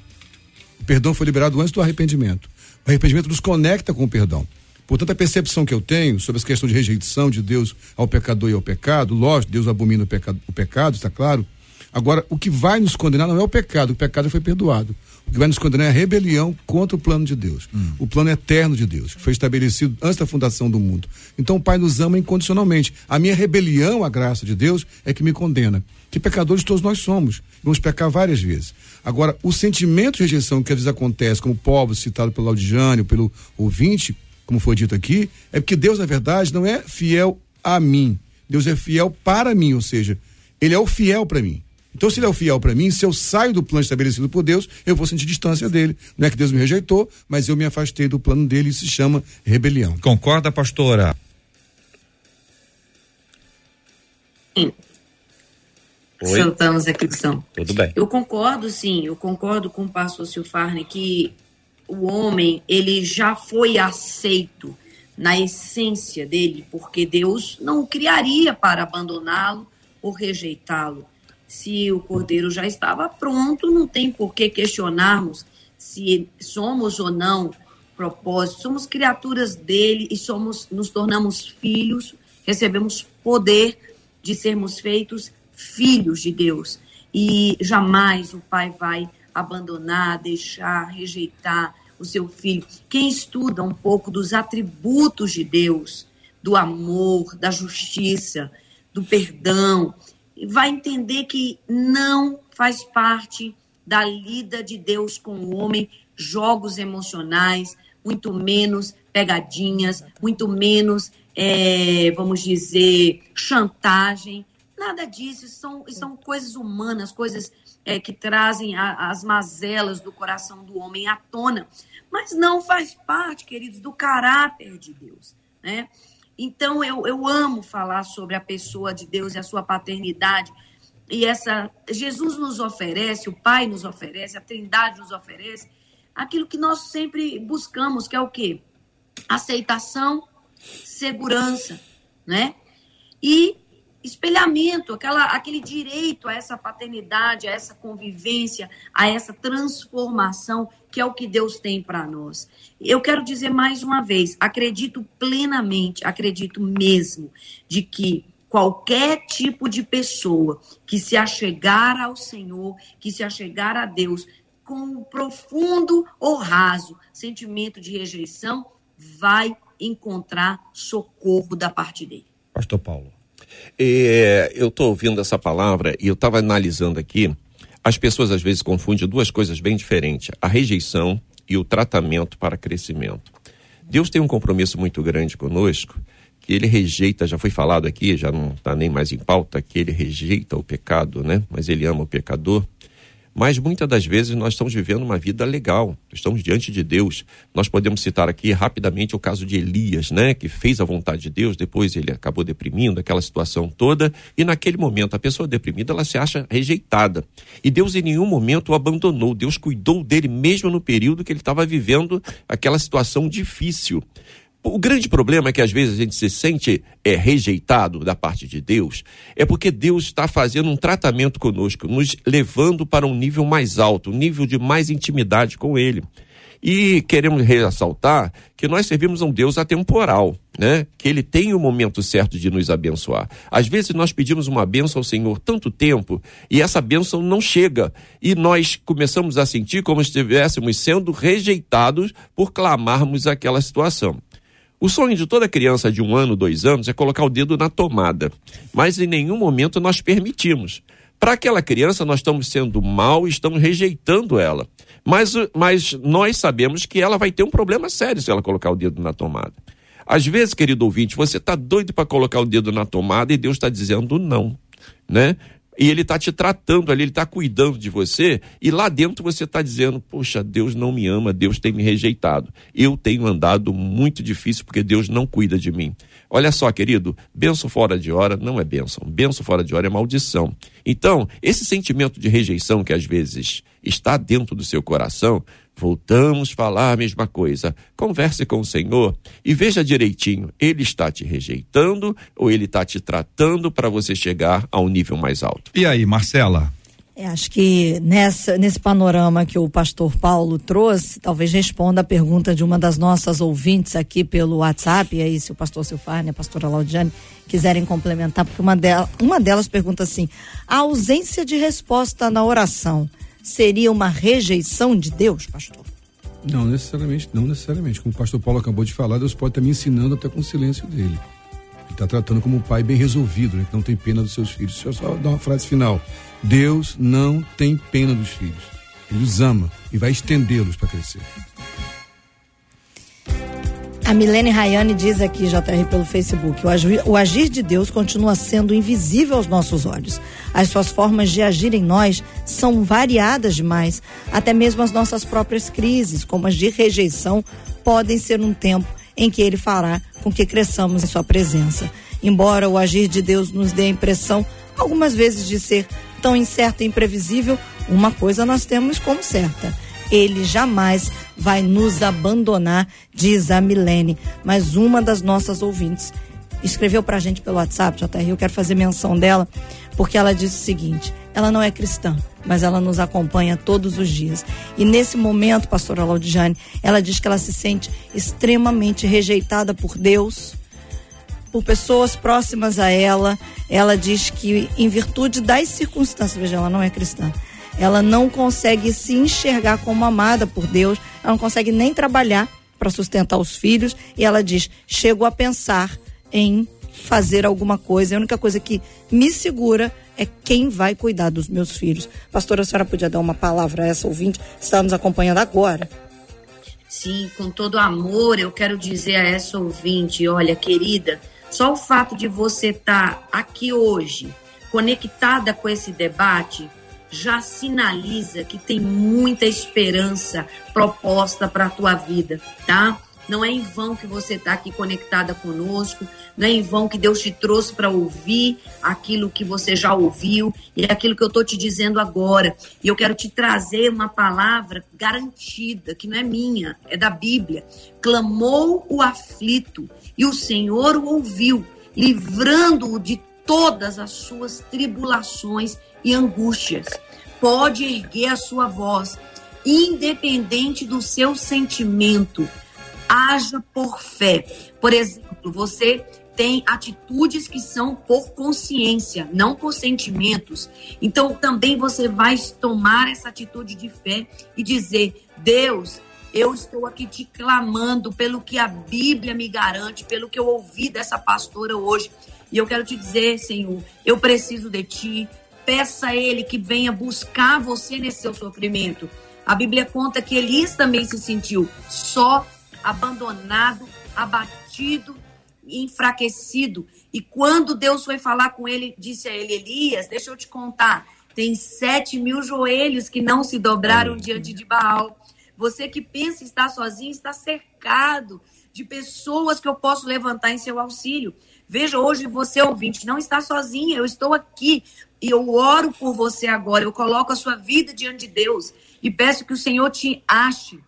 O perdão foi liberado antes do arrependimento. O arrependimento nos conecta com o perdão. Portanto, a percepção que eu tenho sobre essa questão de rejeição de Deus ao pecador e ao pecado, lógico, Deus abomina o pecado, o pecado, está claro. Agora, o que vai nos condenar não é o pecado, o pecado foi perdoado. O que vai nos condenar é a rebelião contra o plano de Deus. Hum. O plano eterno de Deus, que foi estabelecido antes da fundação do mundo. Então o Pai nos ama incondicionalmente. A minha rebelião à graça de Deus é que me condena. Que pecadores todos nós somos. Vamos pecar várias vezes. Agora, o sentimento de rejeição que às vezes acontece, como o povo citado pelo Laudijânio, pelo ouvinte, como foi dito aqui, é porque Deus, na verdade, não é fiel a mim. Deus é fiel para mim, ou seja, ele é o fiel para mim. Então, se ele é o fiel para mim, se eu saio do plano estabelecido por Deus, eu vou sentir distância dele. Não é que Deus me rejeitou, mas eu me afastei do plano dele e se chama rebelião. Concorda, pastora? Sim. Oi? Soltamos aqui som. Tudo bem. Eu concordo, sim, eu concordo com o pastor Silfarne que o homem, ele já foi aceito na essência dele, porque Deus não o criaria para abandoná-lo ou rejeitá-lo se o cordeiro já estava pronto, não tem por que questionarmos se somos ou não propósito. Somos criaturas dele e somos, nos tornamos filhos, recebemos poder de sermos feitos filhos de Deus. E jamais o pai vai abandonar, deixar, rejeitar o seu filho. Quem estuda um pouco dos atributos de Deus, do amor, da justiça, do perdão, vai entender que não faz parte da lida de Deus com o homem jogos emocionais, muito menos pegadinhas, muito menos, é, vamos dizer, chantagem. Nada disso, são, são coisas humanas, coisas é, que trazem a, as mazelas do coração do homem à tona. Mas não faz parte, queridos, do caráter de Deus. Né? Então, eu, eu amo falar sobre a pessoa de Deus e a sua paternidade. E essa Jesus nos oferece, o Pai nos oferece, a Trindade nos oferece aquilo que nós sempre buscamos, que é o quê? Aceitação, segurança, né? E espelhamento, aquela, aquele direito a essa paternidade, a essa convivência, a essa transformação que é o que Deus tem para nós. Eu quero dizer mais uma vez, acredito plenamente, acredito mesmo de que qualquer tipo de pessoa que se achegar ao Senhor, que se achegar a Deus com um profundo ou raso sentimento de rejeição, vai encontrar socorro da parte dele. Pastor Paulo. É, eu estou ouvindo essa palavra e eu estava analisando aqui. As pessoas às vezes confundem duas coisas bem diferentes: a rejeição e o tratamento para crescimento. Deus tem um compromisso muito grande conosco, que ele rejeita, já foi falado aqui, já não está nem mais em pauta, que ele rejeita o pecado, né? Mas ele ama o pecador. Mas muitas das vezes nós estamos vivendo uma vida legal, estamos diante de Deus. Nós podemos citar aqui rapidamente o caso de Elias, né, que fez a vontade de Deus, depois ele acabou deprimindo aquela situação toda, e naquele momento a pessoa deprimida ela se acha rejeitada. E Deus em nenhum momento o abandonou, Deus cuidou dele mesmo no período que ele estava vivendo aquela situação difícil. O grande problema é que às vezes a gente se sente é, rejeitado da parte de Deus, é porque Deus está fazendo um tratamento conosco, nos levando para um nível mais alto, um nível de mais intimidade com Ele. E queremos ressaltar que nós servimos a um Deus atemporal, né? Que ele tem o momento certo de nos abençoar. Às vezes nós pedimos uma bênção ao Senhor tanto tempo e essa bênção não chega. E nós começamos a sentir como se estivéssemos sendo rejeitados por clamarmos aquela situação. O sonho de toda criança de um ano, dois anos é colocar o dedo na tomada, mas em nenhum momento nós permitimos. Para aquela criança, nós estamos sendo mal estamos rejeitando ela. Mas, mas nós sabemos que ela vai ter um problema sério se ela colocar o dedo na tomada. Às vezes, querido ouvinte, você está doido para colocar o dedo na tomada e Deus está dizendo não, né? E ele está te tratando ali, ele está cuidando de você, e lá dentro você está dizendo: Poxa, Deus não me ama, Deus tem me rejeitado. Eu tenho andado muito difícil porque Deus não cuida de mim. Olha só, querido, benção fora de hora não é benção, benção fora de hora é maldição. Então, esse sentimento de rejeição que às vezes está dentro do seu coração, voltamos a falar a mesma coisa. Converse com o Senhor e veja direitinho, ele está te rejeitando ou ele está te tratando para você chegar a um nível mais alto. E aí, Marcela? É, acho que nessa, nesse panorama que o pastor Paulo trouxe, talvez responda a pergunta de uma das nossas ouvintes aqui pelo WhatsApp, e aí se o pastor Silfarne e a pastora Laudiane quiserem complementar, porque uma, delas, uma delas pergunta assim, a ausência de resposta na oração seria uma rejeição de Deus, pastor? Não necessariamente, não necessariamente. Como o pastor Paulo acabou de falar, Deus pode estar me ensinando até com o silêncio dele. Ele está tratando como um pai bem resolvido, né, que não tem pena dos seus filhos. Deixa eu só dar uma frase final. Deus não tem pena dos filhos. Ele os ama e vai estendê-los para crescer. A Milene Rayane diz aqui, JR, pelo Facebook, o agir, o agir de Deus continua sendo invisível aos nossos olhos. As suas formas de agir em nós são variadas demais. Até mesmo as nossas próprias crises, como as de rejeição, podem ser um tempo em que ele fará com que cresçamos em sua presença. Embora o agir de Deus nos dê a impressão, algumas vezes, de ser tão incerto e imprevisível, uma coisa nós temos como certa. Ele jamais vai nos abandonar, diz a Milene. Mas uma das nossas ouvintes escreveu pra gente pelo WhatsApp, JR, eu quero fazer menção dela, porque ela disse o seguinte: ela não é cristã, mas ela nos acompanha todos os dias. E nesse momento, pastora Laudiane, ela diz que ela se sente extremamente rejeitada por Deus, por pessoas próximas a ela. Ela diz que, em virtude das circunstâncias, veja, ela não é cristã, ela não consegue se enxergar como amada por Deus, ela não consegue nem trabalhar para sustentar os filhos, e ela diz: chego a pensar em fazer alguma coisa, a única coisa que me segura é quem vai cuidar dos meus filhos. Pastora, a senhora podia dar uma palavra a essa ouvinte que está nos acompanhando agora? Sim, com todo amor, eu quero dizer a essa ouvinte: olha, querida, só o fato de você estar tá aqui hoje, conectada com esse debate, já sinaliza que tem muita esperança proposta para a tua vida, tá? Não é em vão que você está aqui conectada conosco, não é em vão que Deus te trouxe para ouvir aquilo que você já ouviu e é aquilo que eu estou te dizendo agora. E eu quero te trazer uma palavra garantida, que não é minha, é da Bíblia. Clamou o aflito e o Senhor o ouviu, livrando-o de todas as suas tribulações e angústias. Pode erguer a sua voz, independente do seu sentimento. Haja por fé. Por exemplo, você tem atitudes que são por consciência, não por sentimentos. Então, também você vai tomar essa atitude de fé e dizer: Deus, eu estou aqui te clamando pelo que a Bíblia me garante, pelo que eu ouvi dessa pastora hoje. E eu quero te dizer, Senhor, eu preciso de ti. Peça a Ele que venha buscar você nesse seu sofrimento. A Bíblia conta que Elias também se sentiu só, abandonado, abatido, enfraquecido. E quando Deus foi falar com ele, disse a ele: Elias, deixa eu te contar, tem sete mil joelhos que não se dobraram diante de Baal. Você que pensa estar sozinho está cercado de pessoas que eu posso levantar em seu auxílio. Veja, hoje você, ouvinte, não está sozinha, eu estou aqui e eu oro por você agora. Eu coloco a sua vida diante de Deus e peço que o Senhor te ache,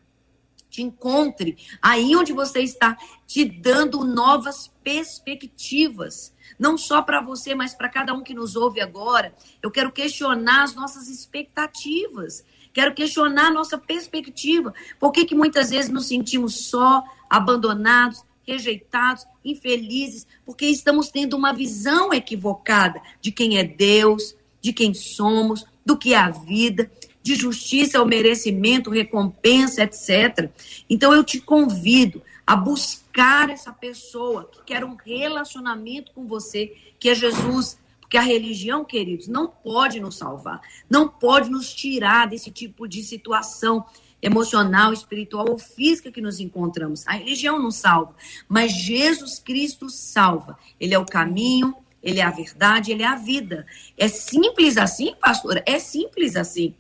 te encontre aí onde você está, te dando novas perspectivas. Não só para você, mas para cada um que nos ouve agora. Eu quero questionar as nossas expectativas. Quero questionar nossa perspectiva. Por que, que muitas vezes nos sentimos só, abandonados, rejeitados, infelizes? Porque estamos tendo uma visão equivocada de quem é Deus, de quem somos, do que é a vida, de justiça, o merecimento, recompensa, etc. Então eu te convido a buscar essa pessoa que quer um relacionamento com você, que é Jesus. Porque a religião, queridos, não pode nos salvar, não pode nos tirar desse tipo de situação emocional, espiritual ou física que nos encontramos. A religião não salva, mas Jesus Cristo salva. Ele é o caminho, ele é a verdade, ele é a vida. É simples assim, pastora? É simples assim.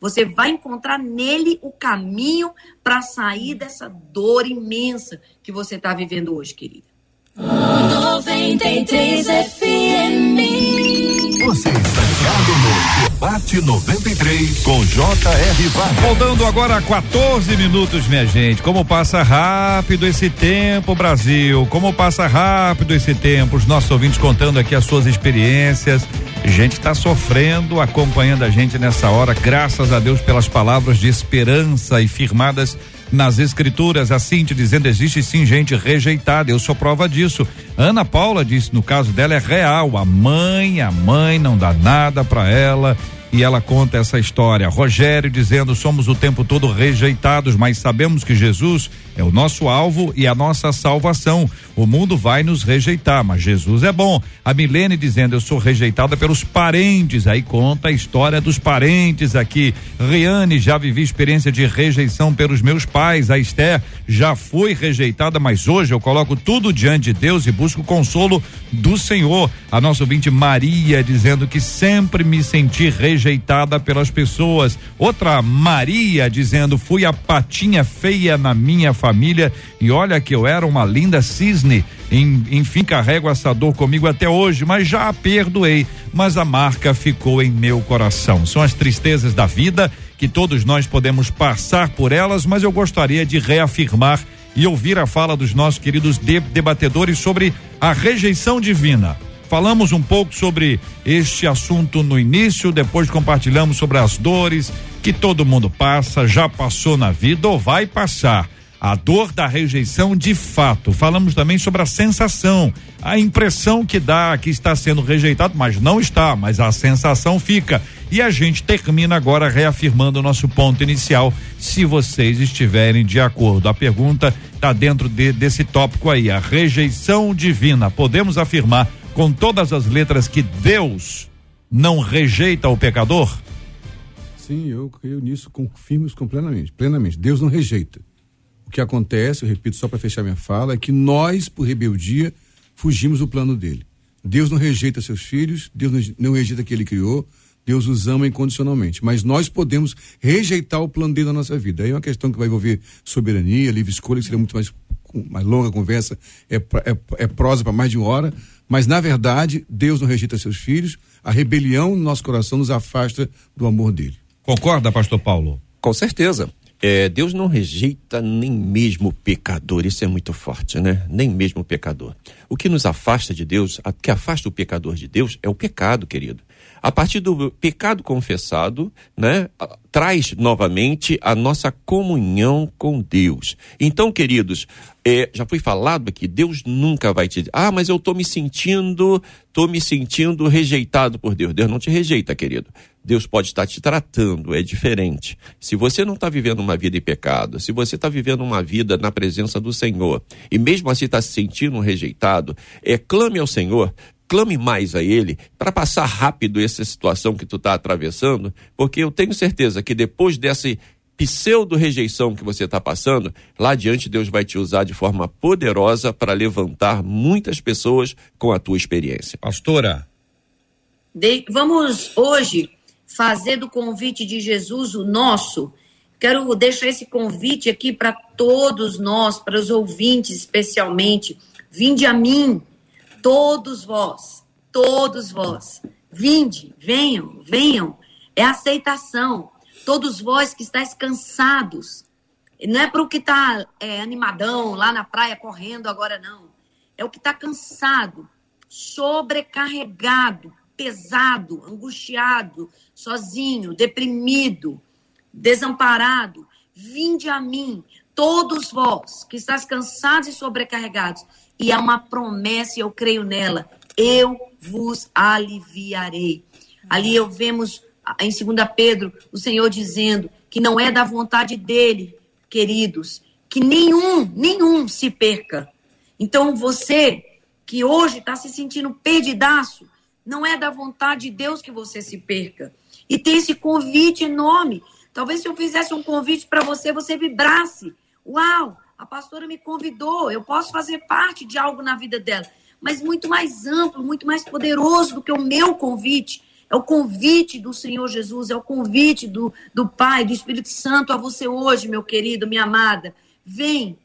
Você vai encontrar nele o caminho para sair dessa dor imensa que você está vivendo hoje, querida. 93 FM. Você está ligado no Debate 93 com J.R. Vargas. Voltando agora a 14 minutos, minha gente. Como passa rápido esse tempo, Brasil. Como passa rápido esse tempo. Os nossos ouvintes contando aqui as suas experiências. Gente está sofrendo, acompanhando a gente nessa hora. Graças a Deus pelas palavras de esperança e firmadas nas escrituras, assim te dizendo, existe sim gente rejeitada, eu sou prova disso. Ana Paula disse, no caso dela é real, a mãe, a mãe não dá nada para ela e ela conta essa história. Rogério dizendo: somos o tempo todo rejeitados, mas sabemos que Jesus é o nosso alvo e a nossa salvação. O mundo vai nos rejeitar, mas Jesus é bom. A Milene dizendo: eu sou rejeitada pelos parentes. Aí conta a história dos parentes aqui. Riane, já vivi experiência de rejeição pelos meus pais. A Esther já foi rejeitada, mas hoje eu coloco tudo diante de Deus e busco consolo do Senhor. A nossa ouvinte Maria dizendo que sempre me senti rejeitada pelas pessoas. Outra Maria dizendo: fui a patinha feia na minha família e olha que eu era uma linda cisne. Enfim, carrego essa dor comigo até hoje, mas já a perdoei. Mas a marca ficou em meu coração. São as tristezas da vida que todos nós podemos passar por elas, mas eu gostaria de reafirmar e ouvir a fala dos nossos queridos debatedores sobre a rejeição divina. Falamos um pouco sobre este assunto no início, depois compartilhamos sobre as dores que todo mundo passa, já passou na vida ou vai passar. A dor da rejeição de fato. Falamos também sobre a sensação, a impressão que dá que está sendo rejeitado, mas não está, mas a sensação fica. E a gente termina agora reafirmando o nosso ponto inicial, se vocês estiverem de acordo. A pergunta está dentro de, desse tópico aí, a rejeição divina. Podemos afirmar com todas as letras que Deus não rejeita o pecador? Sim, eu creio nisso, confirmo isso plenamente, plenamente. Deus não rejeita. O que acontece, eu repito só para fechar minha fala, é que nós, por rebeldia, fugimos do plano dele. Deus não rejeita seus filhos, Deus não rejeita que ele criou, Deus os ama incondicionalmente. Mas nós podemos rejeitar o plano dele na nossa vida. Aí é uma questão que vai envolver soberania, livre escolha, que seria muito mais, mais longa conversa, é, é, é prosa para mais de uma hora. Mas, na verdade, Deus não rejeita seus filhos, a rebelião no nosso coração nos afasta do amor dele. Concorda, pastor Paulo? Com certeza. É, Deus não rejeita nem mesmo o pecador, isso é muito forte, né? Nem mesmo o pecador. O que nos afasta de Deus, o que afasta o pecador de Deus é o pecado, querido. A partir do pecado confessado, né, traz novamente a nossa comunhão com Deus. Então, queridos, é, já foi falado aqui, Deus nunca vai te ah, mas eu estou me sentindo, estou me sentindo rejeitado por Deus. Deus não te rejeita, querido. Deus pode estar te tratando, é diferente. Se você não está vivendo uma vida em pecado, se você está vivendo uma vida na presença do Senhor, e mesmo assim está se sentindo rejeitado, é, clame ao Senhor, clame mais a Ele para passar rápido essa situação que tu está atravessando, porque eu tenho certeza que depois dessa pseudo-rejeição que você está passando, lá adiante Deus vai te usar de forma poderosa para levantar muitas pessoas com a tua experiência. Pastora. De, vamos hoje fazer do convite de Jesus o nosso. Quero deixar esse convite aqui para todos nós, para os ouvintes especialmente. Vinde a mim, todos vós, todos vós. Vinde, venham, venham. É aceitação. Todos vós que estáis cansados. Não é para o que está é, animadão lá na praia correndo agora, não. É o que está cansado, sobrecarregado, pesado, angustiado, sozinho, deprimido, desamparado, vinde a mim, todos vós que estáis cansados e sobrecarregados, e há uma promessa, e eu creio nela, eu vos aliviarei. Ali eu vemos em 2 Pedro o Senhor dizendo que não é da vontade dele, queridos, que nenhum, nenhum se perca. Então você que hoje está se sentindo perdidaço, não é da vontade de Deus que você se perca. E tem esse convite enorme. Talvez se eu fizesse um convite para você, você vibrasse. Uau, a pastora me convidou, eu posso fazer parte de algo na vida dela. Mas muito mais amplo, muito mais poderoso do que o meu convite. É o convite do Senhor Jesus, é o convite do, do Pai, do Espírito Santo a você hoje, meu querido, minha amada. Vem,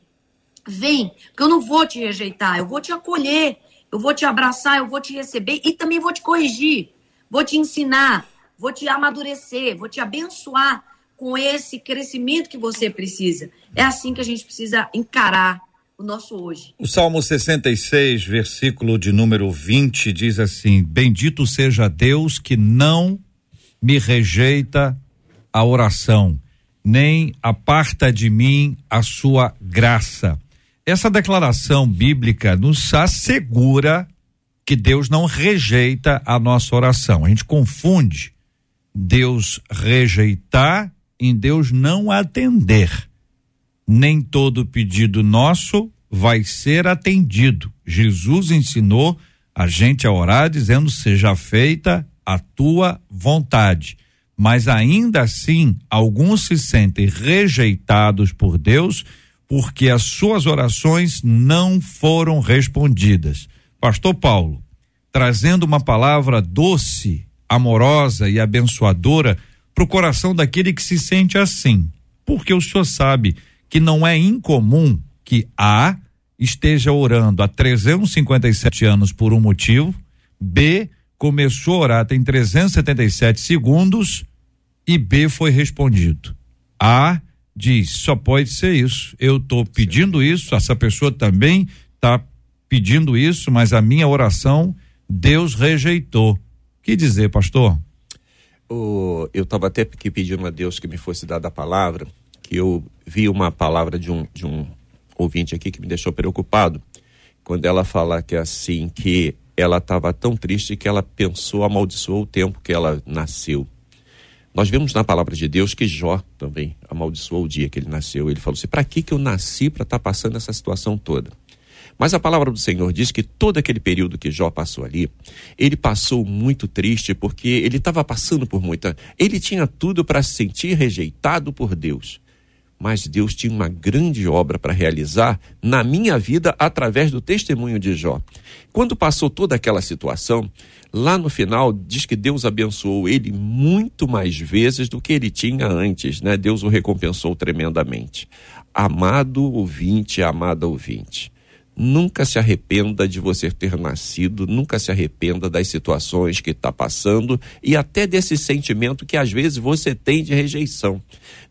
vem, porque eu não vou te rejeitar, eu vou te acolher, eu vou te abraçar, eu vou te receber e também vou te corrigir, vou te ensinar, vou te amadurecer, vou te abençoar com esse crescimento que você precisa. É assim que a gente precisa encarar o nosso hoje. O Salmo 66, versículo de número 20 diz assim: Bendito seja Deus que não me rejeita a oração, nem aparta de mim a sua graça. Essa declaração bíblica nos assegura que Deus não rejeita a nossa oração. A gente confunde Deus rejeitar em Deus não atender nem todo pedido nosso vai ser atendido. Jesus ensinou a gente a orar dizendo: seja feita a tua vontade. Mas ainda assim, alguns se sentem rejeitados por Deus porque as suas orações não foram respondidas. Pastor Paulo, trazendo uma palavra doce, amorosa e abençoadora para o coração daquele que se sente assim. Porque o senhor sabe que não é incomum que A esteja orando há 357 anos por um motivo, B começou a orar tem 377 segundos e B foi respondido. A diz, só pode ser isso. Eu estou pedindo isso, essa pessoa também está pedindo isso, mas a minha oração Deus rejeitou. Que dizer, pastor? Eu estava até aqui pedindo a Deus que me fosse dada a palavra que eu vi uma palavra de um, de um ouvinte aqui que me deixou preocupado, quando ela fala que é assim, que ela estava tão triste que ela pensou, amaldiçoou o tempo que ela nasceu. Nós vemos na palavra de Deus que Jó também amaldiçoou o dia que ele nasceu. Ele falou assim: para que, que eu nasci para estar tá passando essa situação toda? Mas a palavra do Senhor diz que todo aquele período que Jó passou ali, ele passou muito triste porque ele estava passando por muita. Ele tinha tudo para se sentir rejeitado por Deus mas Deus tinha uma grande obra para realizar na minha vida através do testemunho de Jó. Quando passou toda aquela situação, lá no final diz que Deus abençoou ele muito mais vezes do que ele tinha antes, né? Deus o recompensou tremendamente. Amado ouvinte, amada ouvinte, Nunca se arrependa de você ter nascido, nunca se arrependa das situações que está passando e até desse sentimento que às vezes você tem de rejeição.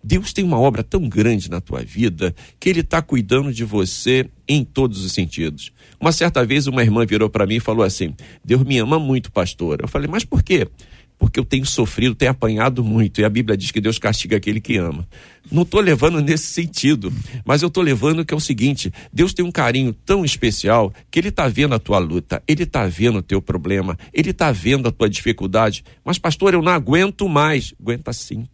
Deus tem uma obra tão grande na tua vida que Ele está cuidando de você em todos os sentidos. Uma certa vez uma irmã virou para mim e falou assim: Deus me ama muito, pastor. Eu falei, mas por quê? Porque eu tenho sofrido, tenho apanhado muito, e a Bíblia diz que Deus castiga aquele que ama. Não estou levando nesse sentido, mas eu estou levando que é o seguinte: Deus tem um carinho tão especial que Ele está vendo a tua luta, Ele está vendo o teu problema, Ele está vendo a tua dificuldade. Mas, pastor, eu não aguento mais. Aguenta sim.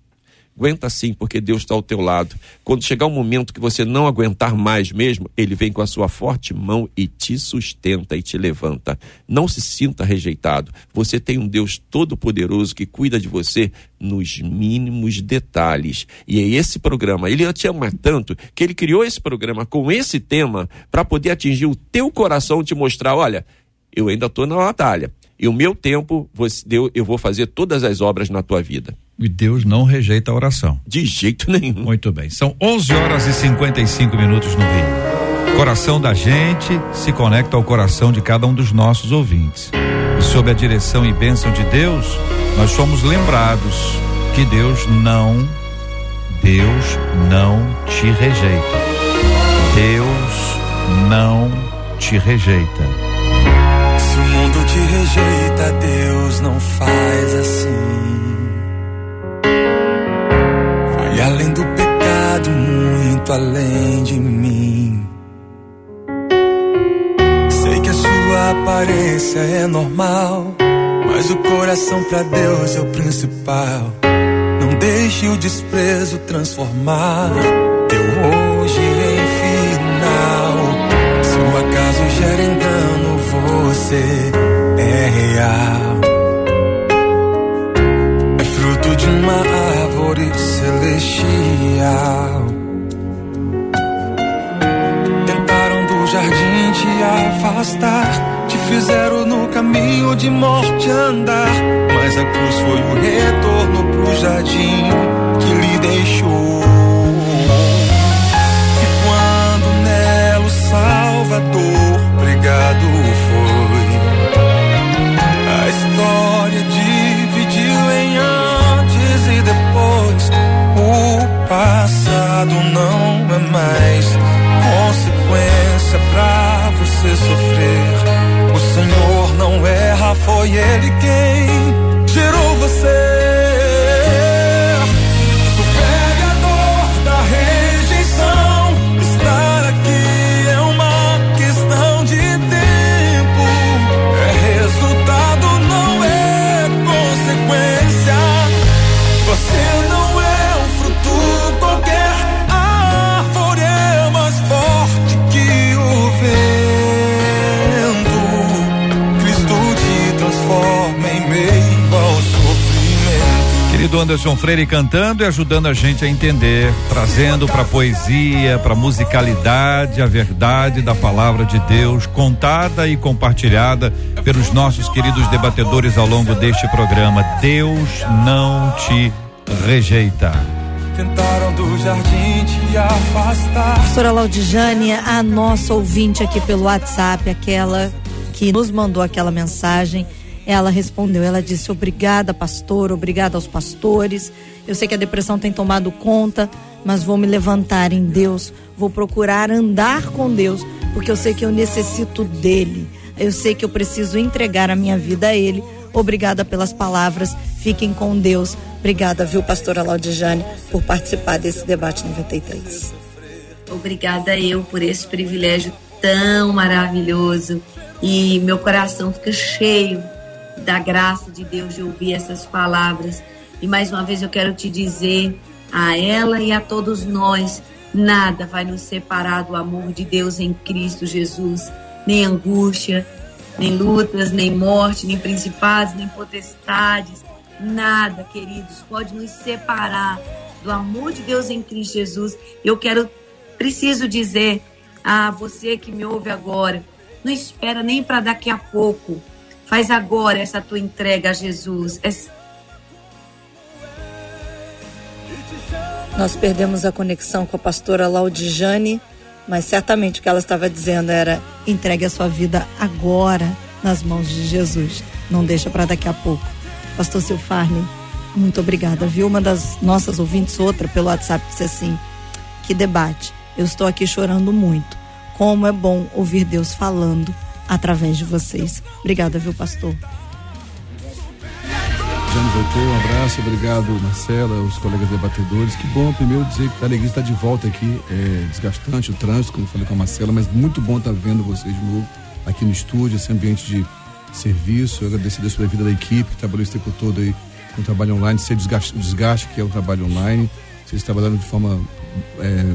Aguenta sim, porque Deus está ao teu lado. Quando chegar o um momento que você não aguentar mais mesmo, Ele vem com a sua forte mão e te sustenta e te levanta. Não se sinta rejeitado. Você tem um Deus todo-poderoso que cuida de você nos mínimos detalhes. E é esse programa. Ele te ama tanto que Ele criou esse programa com esse tema para poder atingir o teu coração, te mostrar: olha, eu ainda estou na batalha. E o meu tempo, eu vou fazer todas as obras na tua vida. E Deus não rejeita a oração. De jeito nenhum. Muito bem. São 11 horas e 55 minutos no Rio. Coração da gente se conecta ao coração de cada um dos nossos ouvintes. E sob a direção e bênção de Deus, nós somos lembrados que Deus não, Deus não te rejeita. Deus não te rejeita. Se o mundo te rejeita, Deus não faz assim além do pecado, muito além de mim. Sei que a sua aparência é normal, mas o coração para Deus é o principal. Não deixe o desprezo transformar teu hoje em final. Se o acaso gera engano, você é real. É fruto de uma celestial. Tentaram do jardim te afastar, te fizeram no caminho de morte andar. Mas a cruz foi o retorno pro jardim que lhe deixou. E quando nela o Salvador pregado foi, a história dividiu em antes passado não é mais consequência pra você sofrer. O Senhor não erra, foi Ele quem gerou você. Anderson Freire cantando e ajudando a gente a entender, trazendo para poesia, para musicalidade a verdade da palavra de Deus, contada e compartilhada pelos nossos queridos debatedores ao longo deste programa. Deus não te rejeita. Tentaram do jardim te afastar. Pastora Laudijane, a nossa ouvinte aqui pelo WhatsApp, aquela que nos mandou aquela mensagem, ela respondeu, ela disse: "Obrigada, pastor, obrigada aos pastores. Eu sei que a depressão tem tomado conta, mas vou me levantar em Deus, vou procurar andar com Deus, porque eu sei que eu necessito dele. Eu sei que eu preciso entregar a minha vida a ele. Obrigada pelas palavras. Fiquem com Deus. Obrigada, viu, pastora Laudijane, por participar desse debate 93. Obrigada eu por esse privilégio tão maravilhoso e meu coração fica cheio da graça de Deus de ouvir essas palavras. E mais uma vez eu quero te dizer a ela e a todos nós, nada vai nos separar do amor de Deus em Cristo Jesus, nem angústia, nem lutas, nem morte, nem principados, nem potestades, nada, queridos, pode nos separar do amor de Deus em Cristo Jesus. Eu quero, preciso dizer a você que me ouve agora, não espera nem para daqui a pouco. Faz agora essa tua entrega a Jesus. É Nós perdemos a conexão com a pastora Laudijane, mas certamente o que ela estava dizendo era: entregue a sua vida agora nas mãos de Jesus. Não deixa para daqui a pouco. Pastor Silfarne, muito obrigada, viu? Uma das nossas ouvintes, outra pelo WhatsApp, disse assim: que debate. Eu estou aqui chorando muito. Como é bom ouvir Deus falando através de vocês. Obrigada, viu, pastor? Jane voltou, um abraço, obrigado Marcela, os colegas debatedores. Que bom, primeiro dizer que a alegria está de volta aqui. É desgastante o trânsito, como falei com a Marcela, mas muito bom estar vendo vocês de novo aqui no estúdio, esse ambiente de serviço. Eu agradeço a Deus pela vida da equipe que trabalhou esse tempo todo aí com o trabalho online, sem desgaste, desgaste que é o trabalho online. Vocês trabalhando de forma é,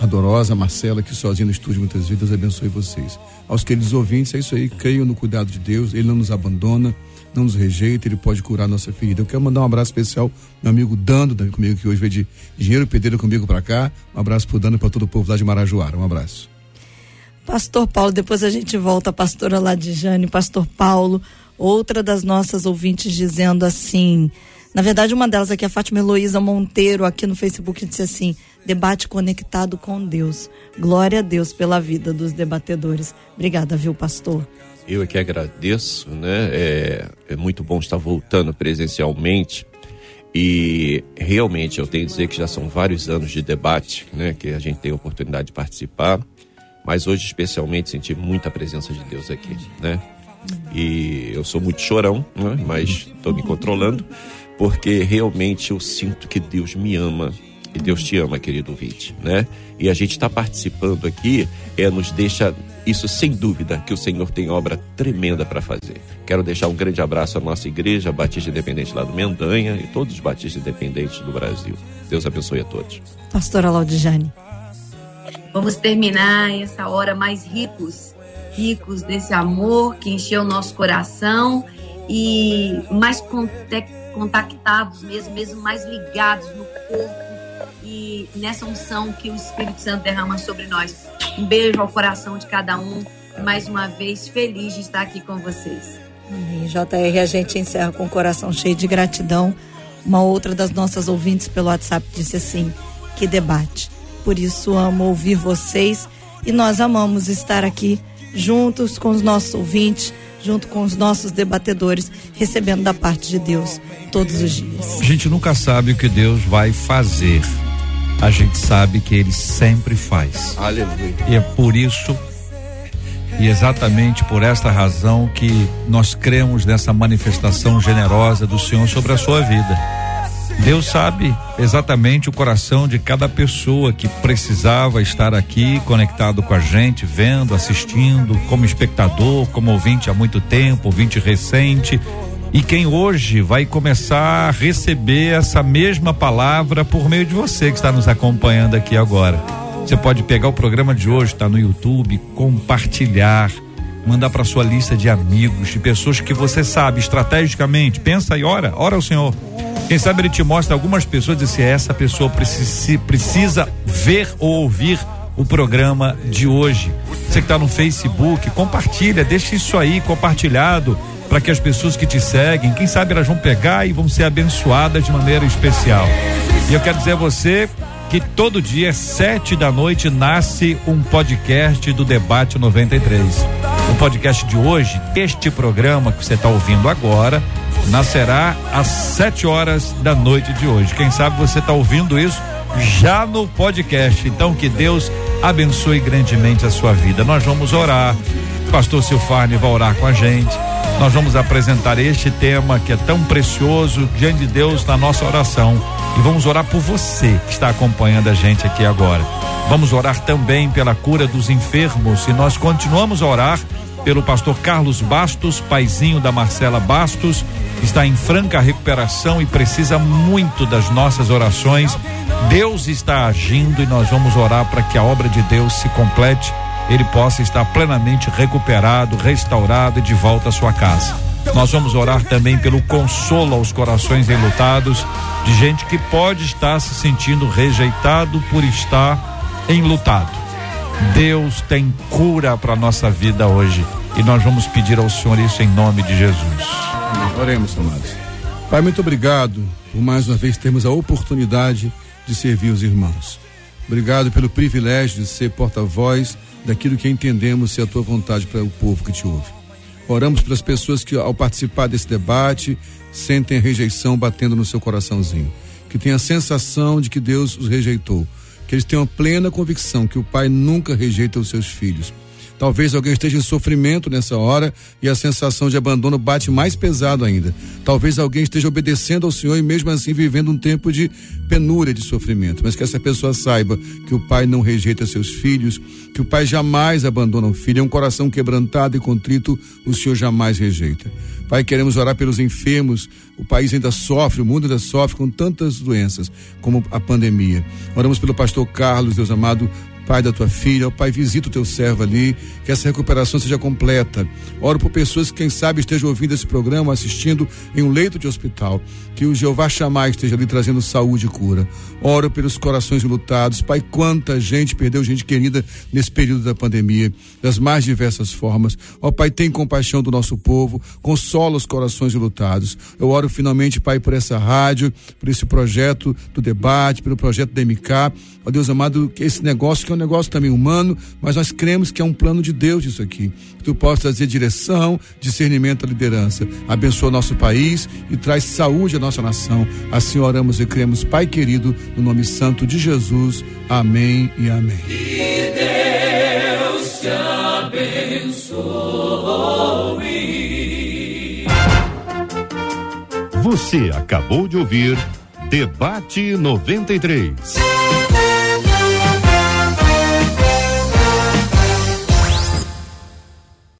adorosa, Marcela aqui sozinha no estúdio muitas vezes, abençoe vocês. Aos queridos ouvintes, é isso aí, creiam no cuidado de Deus, Ele não nos abandona, não nos rejeita, Ele pode curar nossa ferida. Eu quero mandar um abraço especial, meu amigo Dando, tá comigo que hoje veio de Engenheiro Pedreiro comigo para cá. Um abraço pro Dando e para todo o povo lá de Marajoara. Um abraço. Pastor Paulo, depois a gente volta, pastora Ladijane, pastor Paulo, outra das nossas ouvintes dizendo assim, na verdade uma delas aqui, a Fátima Heloísa Monteiro, aqui no Facebook, disse assim, debate conectado com Deus. Glória a Deus pela vida dos debatedores. Obrigada, viu, pastor? Eu é que agradeço, né? É, é muito bom estar voltando presencialmente e realmente eu tenho que dizer que já são vários anos de debate, né? Que a gente tem a oportunidade de participar, mas hoje especialmente senti muita presença de Deus aqui, né? E eu sou muito chorão, né? mas estou me controlando porque realmente eu sinto que Deus me ama E Deus te ama, querido ouvinte, né? E a gente está participando aqui, é, nos deixa isso sem dúvida que o Senhor tem obra tremenda para fazer. Quero deixar um grande abraço à nossa igreja Batista Independente lá do Mendanha e todos os batistas independentes do Brasil. Deus abençoe a todos. Pastora Laudijane. Vamos terminar essa hora mais ricos, ricos desse amor que encheu o nosso coração e mais contactados mesmo, mesmo mais ligados no corpo e nessa unção que o Espírito Santo derrama sobre nós. Um beijo ao coração de cada um. Mais uma vez, feliz de estar aqui com vocês. Amém. JR, a gente encerra com o coração cheio de gratidão. Uma outra das nossas ouvintes pelo WhatsApp disse assim: que debate. Por isso amo ouvir vocês e nós amamos estar aqui juntos com os nossos ouvintes, junto com os nossos debatedores, recebendo da parte de Deus todos os dias. A gente nunca sabe o que Deus vai fazer. A gente sabe que ele sempre faz. Aleluia. E é por isso e exatamente por esta razão que nós cremos nessa manifestação generosa do Senhor sobre a sua vida. Deus sabe exatamente o coração de cada pessoa que precisava estar aqui conectado com a gente, vendo, assistindo, como espectador, como ouvinte há muito tempo, ouvinte recente. E quem hoje vai começar a receber essa mesma palavra por meio de você que está nos acompanhando aqui agora. Você pode pegar o programa de hoje, está no YouTube, compartilhar, mandar para sua lista de amigos, de pessoas que você sabe estrategicamente. Pensa e ora, ora ao Senhor. Quem sabe ele te mostra algumas pessoas e se essa pessoa precisa, precisa ver ou ouvir o programa de hoje. Você que está no Facebook, compartilha, deixa isso aí compartilhado para que as pessoas que te seguem, quem sabe elas vão pegar e vão ser abençoadas de maneira especial. E eu quero dizer a você que todo dia, sete da noite, nasce um podcast do Debate 93. O podcast de hoje, este programa que você está ouvindo agora, nascerá às 7 horas da noite de hoje. Quem sabe você está ouvindo isso já no podcast. Então que Deus abençoe grandemente a sua vida. Nós vamos orar. Pastor Silfarne vai orar com a gente. Nós vamos apresentar este tema que é tão precioso diante de Deus na nossa oração. E vamos orar por você que está acompanhando a gente aqui agora. Vamos orar também pela cura dos enfermos e nós continuamos a orar pelo pastor Carlos Bastos, paizinho da Marcela Bastos, está em franca recuperação e precisa muito das nossas orações. Deus está agindo e nós vamos orar para que a obra de Deus se complete, ele possa estar plenamente recuperado, restaurado e de volta à sua casa. Nós vamos orar também pelo consolo aos corações enlutados, de gente que pode estar se sentindo rejeitado por estar enlutado. Deus tem cura para nossa vida hoje e nós vamos pedir ao Senhor isso em nome de Jesus. Oremos, amados. Pai, muito obrigado por mais uma vez termos a oportunidade de servir os irmãos. Obrigado pelo privilégio de ser porta-voz daquilo que entendemos ser a tua vontade para o povo que te ouve. Oramos pelas pessoas que, ao participar desse debate, sentem a rejeição batendo no seu coraçãozinho. Que tenham a sensação de que Deus os rejeitou. Que eles tenham plena convicção que o Pai nunca rejeita os seus filhos Talvez alguém esteja em sofrimento nessa hora e a sensação de abandono bate mais pesado ainda. Talvez alguém esteja obedecendo ao Senhor e mesmo assim vivendo um tempo de penúria, de sofrimento. Mas que essa pessoa saiba que o Pai não rejeita seus filhos, que o Pai jamais abandona o filho. É um coração quebrantado e contrito, o Senhor jamais rejeita. Pai, queremos orar pelos enfermos. O país ainda sofre, o mundo ainda sofre com tantas doenças como a pandemia. Oramos pelo pastor Carlos, Deus amado, pai da tua filha, ó Pai, visita o teu servo ali, que essa recuperação seja completa. Oro por pessoas que, quem sabe, estejam ouvindo esse programa, assistindo em um leito de hospital, que o Jeová chamar esteja ali trazendo saúde e cura. Oro pelos corações lutados, Pai, quanta gente perdeu gente querida nesse período da pandemia, das mais diversas formas. Ó Pai, tem compaixão do nosso povo, consola os corações lutados. Eu oro finalmente, Pai, por essa rádio, por esse projeto do debate, pelo projeto da MK. Ó Deus amado, que esse negócio que é um negócio também humano, mas nós cremos que é um plano de Deus isso aqui. Que tu possa trazer direção, discernimento à liderança. Abençoa nosso país e traz saúde à nossa nação. Assim oramos e cremos, Pai querido, no nome santo de Jesus. Amém e amém. Que Deus te abençoe. Você acabou de ouvir Debate 93.